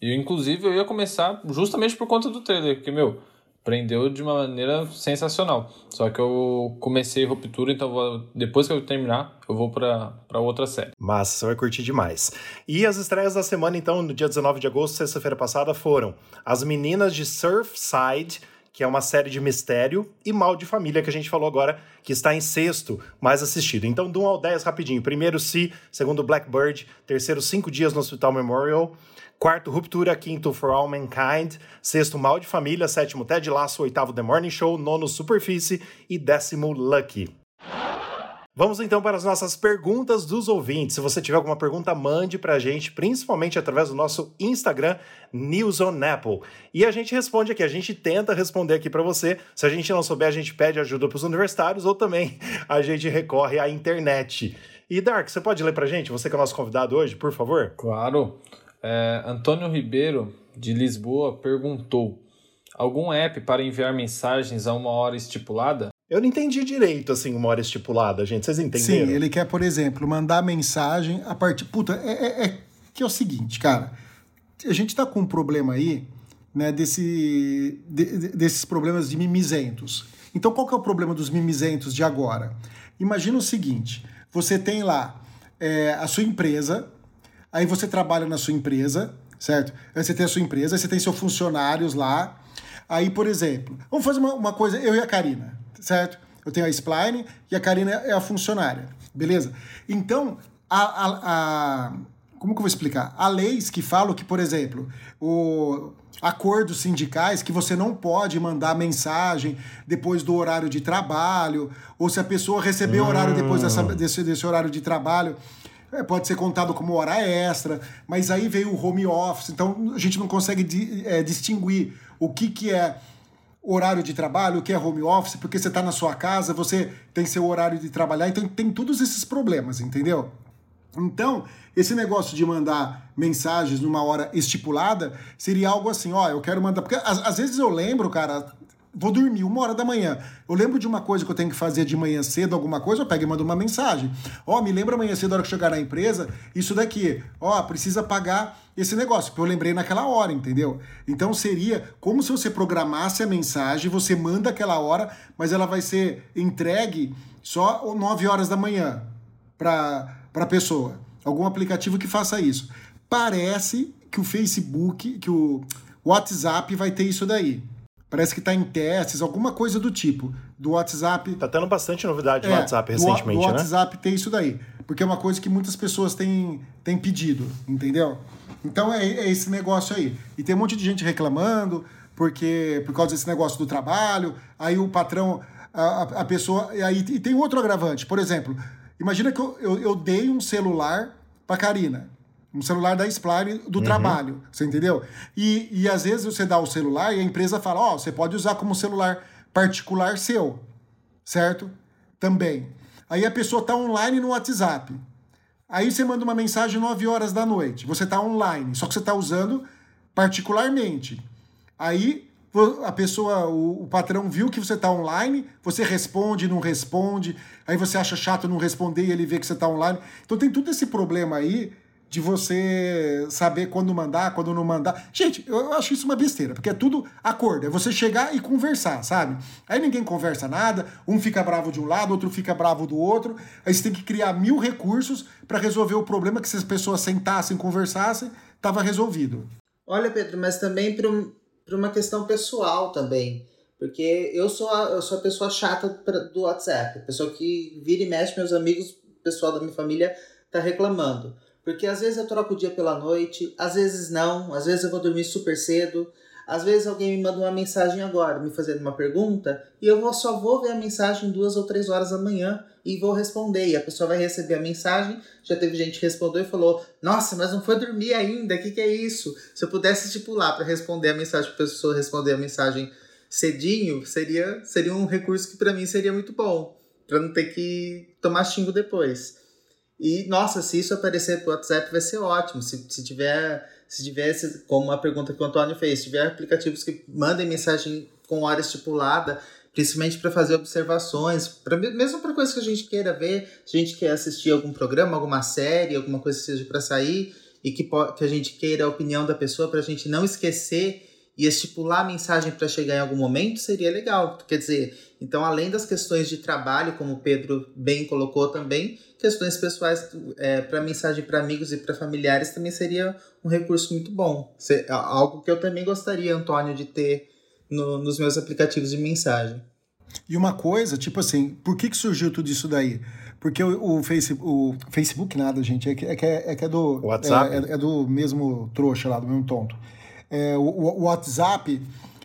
[SPEAKER 5] E inclusive eu ia começar justamente por conta do trailer, porque, meu, prendeu de uma maneira sensacional. Só que eu comecei Ruptura, então vou- depois que eu terminar, eu vou pra outra série.
[SPEAKER 2] Massa, você vai curtir demais. E as estreias da semana, então, no dia 19 de agosto, sexta-feira passada, foram As Meninas de Surfside, que é uma série de mistério, e Mal de Família, que a gente falou agora, que está em sexto mais assistido. Então, do 1 ao 10, rapidinho. Primeiro, Si, segundo, Blackbird, terceiro, Cinco Dias no Hospital Memorial, quarto, Ruptura, quinto, For All Mankind, sexto, Mal de Família, sétimo, Ted Lasso, oitavo, The Morning Show, nono, Superfície e décimo, Lucky. Vamos então para as nossas perguntas dos ouvintes. Se você tiver alguma pergunta, mande para a gente, principalmente através do nosso Instagram, News on Apple. E a gente responde aqui, a gente tenta responder aqui para você. Se a gente não souber, a gente pede ajuda para os universitários ou também a gente recorre à internet. E Dark, você pode ler para a gente? Você que é o nosso convidado hoje, por favor?
[SPEAKER 5] Claro. É, Antônio Ribeiro, de Lisboa, perguntou: algum app para enviar mensagens a uma hora estipulada?
[SPEAKER 2] Eu não entendi direito, assim, uma hora estipulada, gente. Vocês
[SPEAKER 3] Sim,
[SPEAKER 2] entenderam?
[SPEAKER 3] ele quer, por exemplo, mandar mensagem a partir. Puta, é, é- é que é o seguinte, cara. A gente tá com um problema aí, né, desse, de- de- desses problemas de mimizentos. Então, qual que é o problema dos mimizentos de agora? Imagina o seguinte: você tem lá é, a sua empresa, aí você trabalha na sua empresa, certo? Aí você tem a sua empresa, aí você tem seus funcionários lá. Aí, por exemplo, vamos fazer uma, uma coisa, eu e a Karina, certo? Eu tenho a Spline e a Karina é a funcionária, beleza? Então, a, a- a- como que eu vou explicar? Há leis que falam que, por exemplo, o acordos sindicais que você não pode mandar mensagem depois do horário de trabalho, ou se a pessoa receber horário depois dessa- desse, desse horário de trabalho, é, pode ser contado como hora extra, mas aí veio o home office, então a gente não consegue di- é, distinguir o que, que é horário de trabalho, o que é home office, porque você está na sua casa, você tem seu horário de trabalhar, então tem todos esses problemas, entendeu? Então, esse negócio de mandar mensagens numa hora estipulada seria algo assim, ó, eu quero mandar. Porque às, às vezes eu lembro, cara, vou dormir uma hora da manhã. Eu lembro de uma coisa que eu tenho que fazer de manhã cedo, alguma coisa, eu pego e mando uma mensagem. Ó, me lembra amanhã cedo, a hora que chegar na empresa, isso daqui. Ó, precisa pagar esse negócio, porque eu lembrei naquela hora, entendeu? Então seria como se você programasse a mensagem, você manda aquela hora, mas ela vai ser entregue só 9 horas da manhã para a pessoa. Algum aplicativo que faça isso. Parece que o Facebook, que o WhatsApp vai ter isso daí. Parece que está em testes, alguma coisa do tipo. Do WhatsApp.
[SPEAKER 2] Tá tendo bastante novidade no
[SPEAKER 3] É,
[SPEAKER 2] WhatsApp
[SPEAKER 3] do
[SPEAKER 2] recentemente,
[SPEAKER 3] do
[SPEAKER 2] né?
[SPEAKER 3] WhatsApp tem isso daí. Porque é uma coisa que muitas pessoas têm, têm pedido, entendeu? Então é, é esse negócio aí. E tem um monte de gente reclamando porque por causa desse negócio do trabalho. Aí o patrão, a, a- a pessoa. E, aí, e tem outro agravante. Por exemplo, imagina que eu, eu, eu dei um celular pra Karina. Um celular da Spline do trabalho, você entendeu? E, e às vezes você dá o celular e a empresa fala: Ó, você pode usar como celular particular seu certo? Também. Aí a pessoa tá online no WhatsApp. Aí você manda uma mensagem 9 horas da noite. Você está online, só que você está usando particularmente. Aí a pessoa, o, o patrão viu que você está online, você responde, não responde, aí você acha chato não responder e ele vê que você está online. Então tem todo esse problema aí de você saber quando mandar, quando não mandar. Gente, eu acho isso uma besteira, porque é tudo acordo, é você chegar e conversar, sabe? Aí ninguém conversa nada, um fica bravo de um lado, outro fica bravo do outro. Aí você tem que criar mil recursos para resolver o problema que se as pessoas sentassem conversassem, tava resolvido.
[SPEAKER 4] Olha, Pedro, mas também para uma questão pessoal também. Porque eu sou a, eu sou a pessoa chata pra- do WhatsApp. Pessoa que vira e mexe, meus amigos, pessoal da minha família tá reclamando. Porque às vezes eu troco o dia pela noite, às vezes não, às vezes eu vou dormir super cedo, às vezes alguém me manda uma mensagem agora, me fazendo uma pergunta, e eu só vou ver a mensagem duas ou três horas da manhã e vou responder. E a pessoa vai receber a mensagem. Já teve gente que respondeu e falou: Nossa, mas não foi dormir ainda, o que, que é isso? Se eu pudesse estipular para responder a mensagem, para a pessoa responder a mensagem cedinho, seria, seria um recurso que para mim seria muito bom, para não ter que tomar xingo depois. E, nossa, se isso aparecer pro WhatsApp vai ser ótimo. Se, se tiver, se tivesse, como a pergunta que o Antônio fez, se tiver aplicativos que mandem mensagem com hora estipulada, principalmente para fazer observações, pra, mesmo para coisas que a gente queira ver, se a gente quer assistir algum programa, alguma série, alguma coisa que seja para sair e que, que a gente queira a opinião da pessoa para a gente não esquecer e estipular a mensagem para chegar em algum momento seria legal. Quer dizer, então além das questões de trabalho, como o Pedro bem colocou também, questões pessoais para mensagem para amigos e para familiares também seria um recurso muito bom. Algo que eu também gostaria, Antônio, de ter no- nos meus aplicativos de mensagem.
[SPEAKER 3] E uma coisa, tipo assim, por que, que surgiu tudo isso daí? Porque o, o, face, o Facebook nada, gente, é que é, que é, é, que é do.
[SPEAKER 2] WhatsApp?
[SPEAKER 3] É, é- é do mesmo trouxa lá, do mesmo tonto. É, o, o- WhatsApp,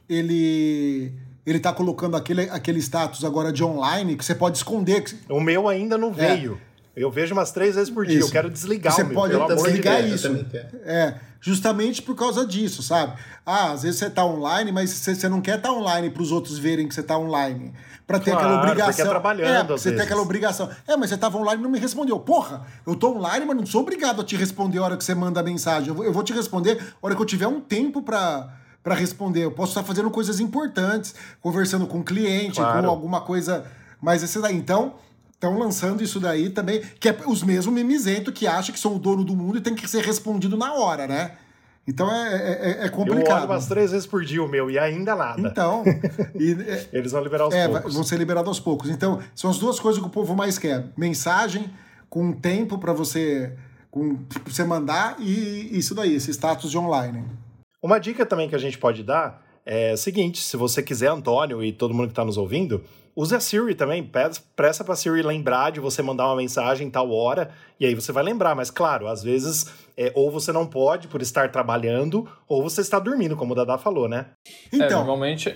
[SPEAKER 3] ele. Ele tá colocando aquele, aquele status agora de online que você pode esconder.
[SPEAKER 2] O meu ainda não veio. Eu vejo umas três vezes por dia.
[SPEAKER 3] Isso.
[SPEAKER 2] Eu quero desligar
[SPEAKER 3] Você
[SPEAKER 2] o meu,
[SPEAKER 3] pode
[SPEAKER 2] pelo amor de
[SPEAKER 3] desligar
[SPEAKER 2] Deus.
[SPEAKER 3] isso. É, justamente por causa disso, sabe? Ah, às vezes você tá online, mas você, você não quer estar online para os outros verem que você tá online. Pra ter
[SPEAKER 2] Claro,
[SPEAKER 3] aquela
[SPEAKER 2] porque é
[SPEAKER 3] obrigação.
[SPEAKER 2] trabalhando,
[SPEAKER 3] É, você tem
[SPEAKER 2] vezes.
[SPEAKER 3] aquela obrigação. É, mas você tava online e não me respondeu. Porra, eu tô online, mas não sou obrigado a te responder a hora que você manda a mensagem. Eu vou, eu vou te responder a hora que eu tiver um tempo pra, pra responder. Eu posso estar fazendo coisas importantes, conversando com o cliente,
[SPEAKER 2] Claro.
[SPEAKER 3] com alguma coisa mais esse daí. Então, estão lançando isso daí também, que é os mesmos mimizentos que acham que são o dono do mundo e tem que ser respondido na hora, né? Então é, é, é
[SPEAKER 2] Eu
[SPEAKER 3] complicado.
[SPEAKER 2] olho umas três vezes por dia o meu e ainda nada.
[SPEAKER 3] Então, e, é,
[SPEAKER 2] Eles vão liberar aos
[SPEAKER 3] é,
[SPEAKER 2] poucos.
[SPEAKER 3] vão ser liberados aos poucos. Então, são as duas coisas que o povo mais quer: mensagem com tempo para você, com, pra você mandar e isso daí, esse status de online.
[SPEAKER 2] Uma dica também que a gente pode dar é a seguinte: se você quiser, Antônio e todo mundo que está nos ouvindo, use a Siri também. Peça- Peça para a Siri lembrar de você mandar uma mensagem em tal hora, e aí você vai lembrar. Mas, claro, às vezes, é, ou você não pode por estar trabalhando, ou você está dormindo, como o Dadá falou, né?
[SPEAKER 5] é,
[SPEAKER 3] Então,
[SPEAKER 5] normalmente,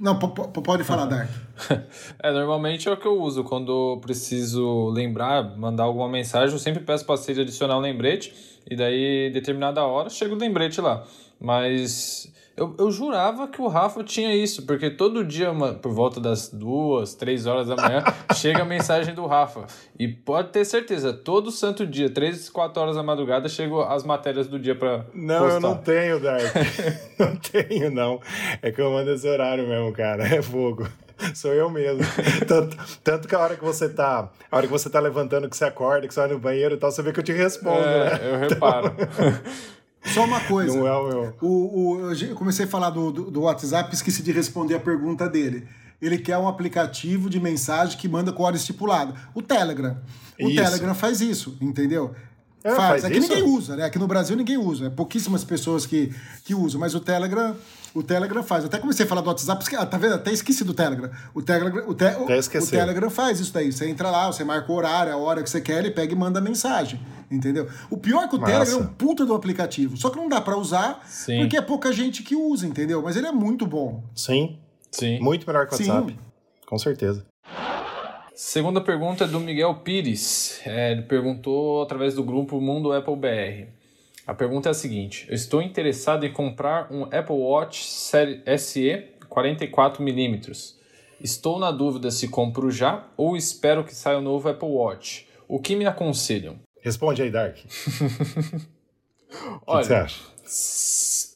[SPEAKER 3] não, po- po- pode falar, Dark.
[SPEAKER 5] é, normalmente é o que eu uso quando eu preciso lembrar, mandar alguma mensagem, eu sempre peço para Siri adicionar um lembrete e daí, determinada hora, chega o lembrete lá. Mas eu, eu jurava que o Rafa tinha isso, porque todo dia, uma- por volta das duas, três horas da manhã, chega a mensagem do Rafa. E pode ter certeza, todo santo dia, três, quatro horas da madrugada, chegam as matérias do dia para
[SPEAKER 2] Não, eu não tenho, Dark. não tenho, não. É que eu mando esse horário mesmo, cara. É fogo. Sou eu mesmo. Tanto, tanto que a hora que você tá. A hora que você tá levantando, que você acorda, que você vai no banheiro e tal, você vê que eu te respondo, né?
[SPEAKER 5] É, eu reparo.
[SPEAKER 3] Só uma coisa.
[SPEAKER 2] Não é o meu.
[SPEAKER 3] O, o- eu comecei a falar do, do, do WhatsApp, esqueci de responder a pergunta dele. Ele quer um aplicativo de mensagem que manda com hora estipulada. O Telegram. O
[SPEAKER 2] Isso.
[SPEAKER 3] Telegram faz isso, entendeu?
[SPEAKER 2] É,
[SPEAKER 3] faz.
[SPEAKER 2] faz
[SPEAKER 3] É que
[SPEAKER 2] isso?
[SPEAKER 3] ninguém usa, né? Aqui no Brasil ninguém usa. É pouquíssimas pessoas que, que usam. Mas o Telegram, o Telegram faz. Até comecei a falar do WhatsApp, porque, ah, tá vendo? Até esqueci do Telegram. O Telegram, o, te, o, o. Telegram faz isso daí. Você entra lá, você marca o horário, a hora que você quer, ele pega e manda mensagem. Entendeu? O pior é que o
[SPEAKER 2] Massa.
[SPEAKER 3] Telegram é um puta do aplicativo. Só que não dá pra usar
[SPEAKER 5] Sim.
[SPEAKER 3] porque é pouca gente que usa, entendeu? Mas ele é muito bom.
[SPEAKER 2] Sim,
[SPEAKER 5] Sim.
[SPEAKER 2] muito melhor que o
[SPEAKER 3] Sim.
[SPEAKER 2] WhatsApp. Com certeza.
[SPEAKER 5] Segunda pergunta é do Miguel Pires. É, ele perguntou através do grupo Mundo Apple BR. A pergunta é a seguinte: Eu estou interessado em comprar um Apple Watch série SE 44mm. Estou na dúvida se compro já ou espero que saia o novo Apple Watch. O que me aconselham?
[SPEAKER 2] Responde aí, Dark. O que, você
[SPEAKER 5] Olha,
[SPEAKER 2] acha?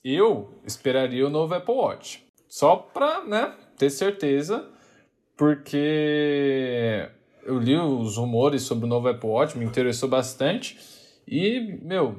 [SPEAKER 5] eu esperaria o novo Apple Watch. Só pra, né, ter certeza, porque eu li os rumores sobre o novo Apple Watch, me interessou bastante. E, meu,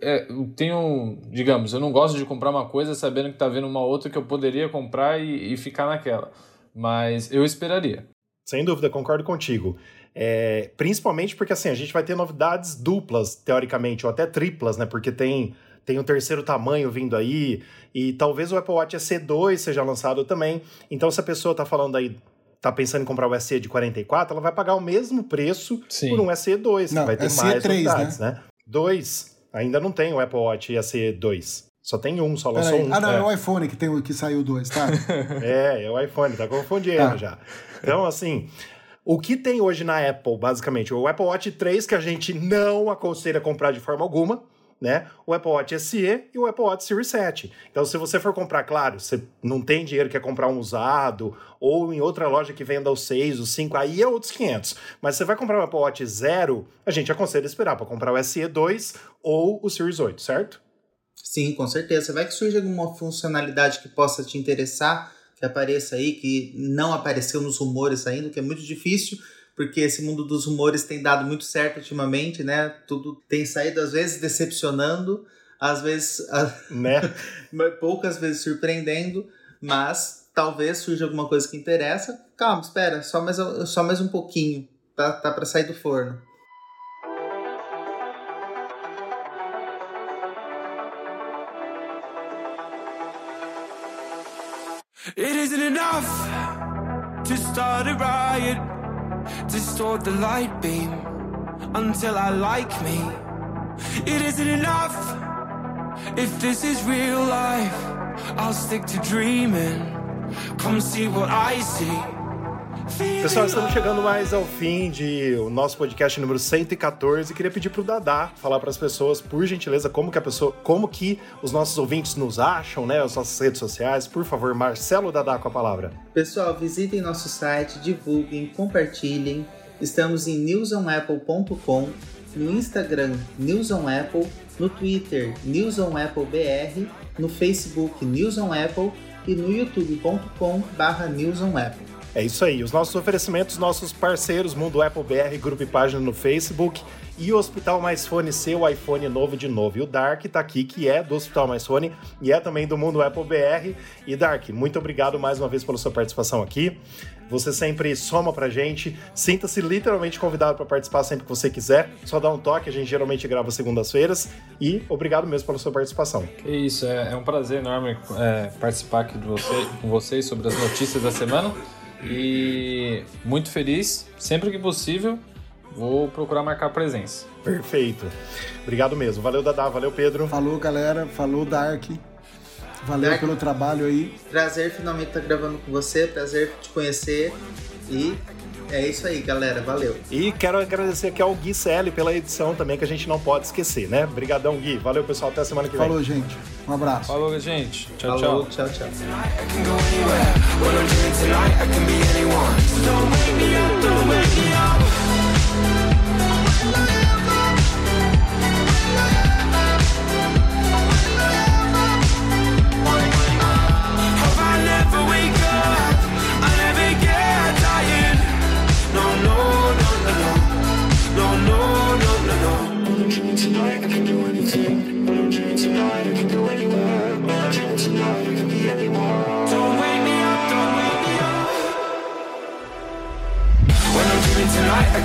[SPEAKER 5] é, eu tenho, digamos, eu não gosto de comprar uma coisa sabendo que tá vendo uma outra que eu poderia comprar e, e ficar naquela. Mas eu esperaria.
[SPEAKER 2] Sem dúvida, concordo contigo. É, principalmente porque assim, a gente vai ter novidades duplas, teoricamente, ou até triplas, né? Porque tem, tem um terceiro tamanho vindo aí, e talvez o Apple Watch SE2 seja lançado também. Então, se a pessoa tá falando aí, tá pensando em comprar o SE de 44, ela vai pagar o mesmo preço
[SPEAKER 5] Sim.
[SPEAKER 2] por um SE2,
[SPEAKER 3] Não,
[SPEAKER 2] que vai ter
[SPEAKER 3] SE3,
[SPEAKER 2] mais novidades, né? Dois. Ainda não tem o Apple Watch SE2. Só tem um, só lançou um.
[SPEAKER 3] Ah, não,
[SPEAKER 2] é.
[SPEAKER 3] é o iPhone que, tem, o- que saiu dois, tá?
[SPEAKER 2] É, é o iPhone, tá confundindo
[SPEAKER 3] Tá.
[SPEAKER 2] já. Então, assim, o que tem hoje na Apple, basicamente, o Apple Watch 3, que a gente não aconselha comprar de forma alguma, né? O Apple Watch SE e o Apple Watch Series 7. Então, se você for comprar, claro, você não tem dinheiro, quer comprar um usado, ou em outra loja que venda os 6, os 5, aí é outros 500. Mas você vai comprar o Apple Watch Zero, a gente aconselha esperar para comprar o SE2 ou o Series 8, certo?
[SPEAKER 4] Sim, com certeza. Vai que surge alguma funcionalidade que possa te interessar, que apareça aí, que não apareceu nos rumores ainda, que é muito difícil, porque esse mundo dos rumores tem dado muito certo ultimamente, né? Tudo tem saído, às vezes, decepcionando, às vezes, a-
[SPEAKER 2] Né?
[SPEAKER 4] poucas vezes surpreendendo, mas talvez surja alguma coisa que interessa. Calma, espera, só mais, só mais um pouquinho. Tá, tá para sair do forno.
[SPEAKER 1] It isn't enough to start a riot, distort the light beam until I like me. It isn't enough if this is real life. I'll stick to dreaming. Come see what I see.
[SPEAKER 2] Pessoal, estamos chegando mais ao fim de o nosso podcast número 114. Queria pedir pro Dadá falar para as pessoas, por gentileza, como que a pessoa, como que os nossos ouvintes nos acham, né, as nossas redes sociais. Por favor, Marcelo Dadá com a palavra.
[SPEAKER 4] Pessoal, visitem nosso site, divulguem, compartilhem. Estamos em newsonapple.com, no Instagram newsonapple, no Twitter newsonapplebr, no Facebook newsonapple e no youtube.com/newsonapple.
[SPEAKER 2] É isso aí. Os nossos oferecimentos, nossos parceiros, Mundo Apple BR, grupo e página no Facebook e Hospital Mais Fone, seu iPhone novo de novo. E o Dark tá aqui, que é do Hospital Mais Fone e é também do Mundo Apple BR. E Dark, muito obrigado mais uma vez pela sua participação aqui. Você sempre soma pra gente. Sinta-se literalmente convidado para participar sempre que você quiser. Só dá um toque, a gente geralmente grava segundas-feiras. E obrigado mesmo pela sua participação.
[SPEAKER 5] Que isso, é, é um prazer enorme é, participar aqui de você, com vocês sobre as notícias da semana. E muito feliz, sempre que possível, vou procurar marcar presença.
[SPEAKER 2] Perfeito. Obrigado mesmo. Valeu, Dadá. Valeu, Pedro.
[SPEAKER 3] Falou, galera. Falou, Dark. Valeu
[SPEAKER 4] Dark.
[SPEAKER 3] pelo trabalho aí.
[SPEAKER 4] Prazer finalmente estar gravando com você, prazer te conhecer e é isso aí, galera. Valeu.
[SPEAKER 2] E quero agradecer aqui ao Gui Selle pela edição também, que a gente não pode esquecer, né? Obrigadão, Gui. Valeu, pessoal. Até a semana que vem.
[SPEAKER 3] Falou, gente. Um abraço.
[SPEAKER 5] Falou, gente. Tchau,
[SPEAKER 4] Falou,
[SPEAKER 5] tchau.
[SPEAKER 4] tchau, tchau.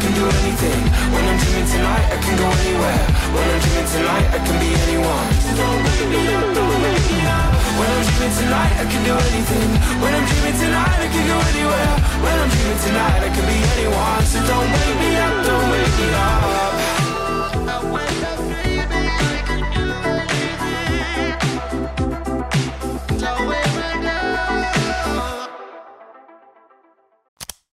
[SPEAKER 1] can do anything. When I'm dreaming tonight, I can go anywhere. When I'm dreaming tonight, I can be anyone. When I'm dreaming tonight, I can do anything. When I'm dreaming tonight, I can go anywhere. When I'm dreaming tonight, I can be anyone. So don't wake me up, don't wake me up.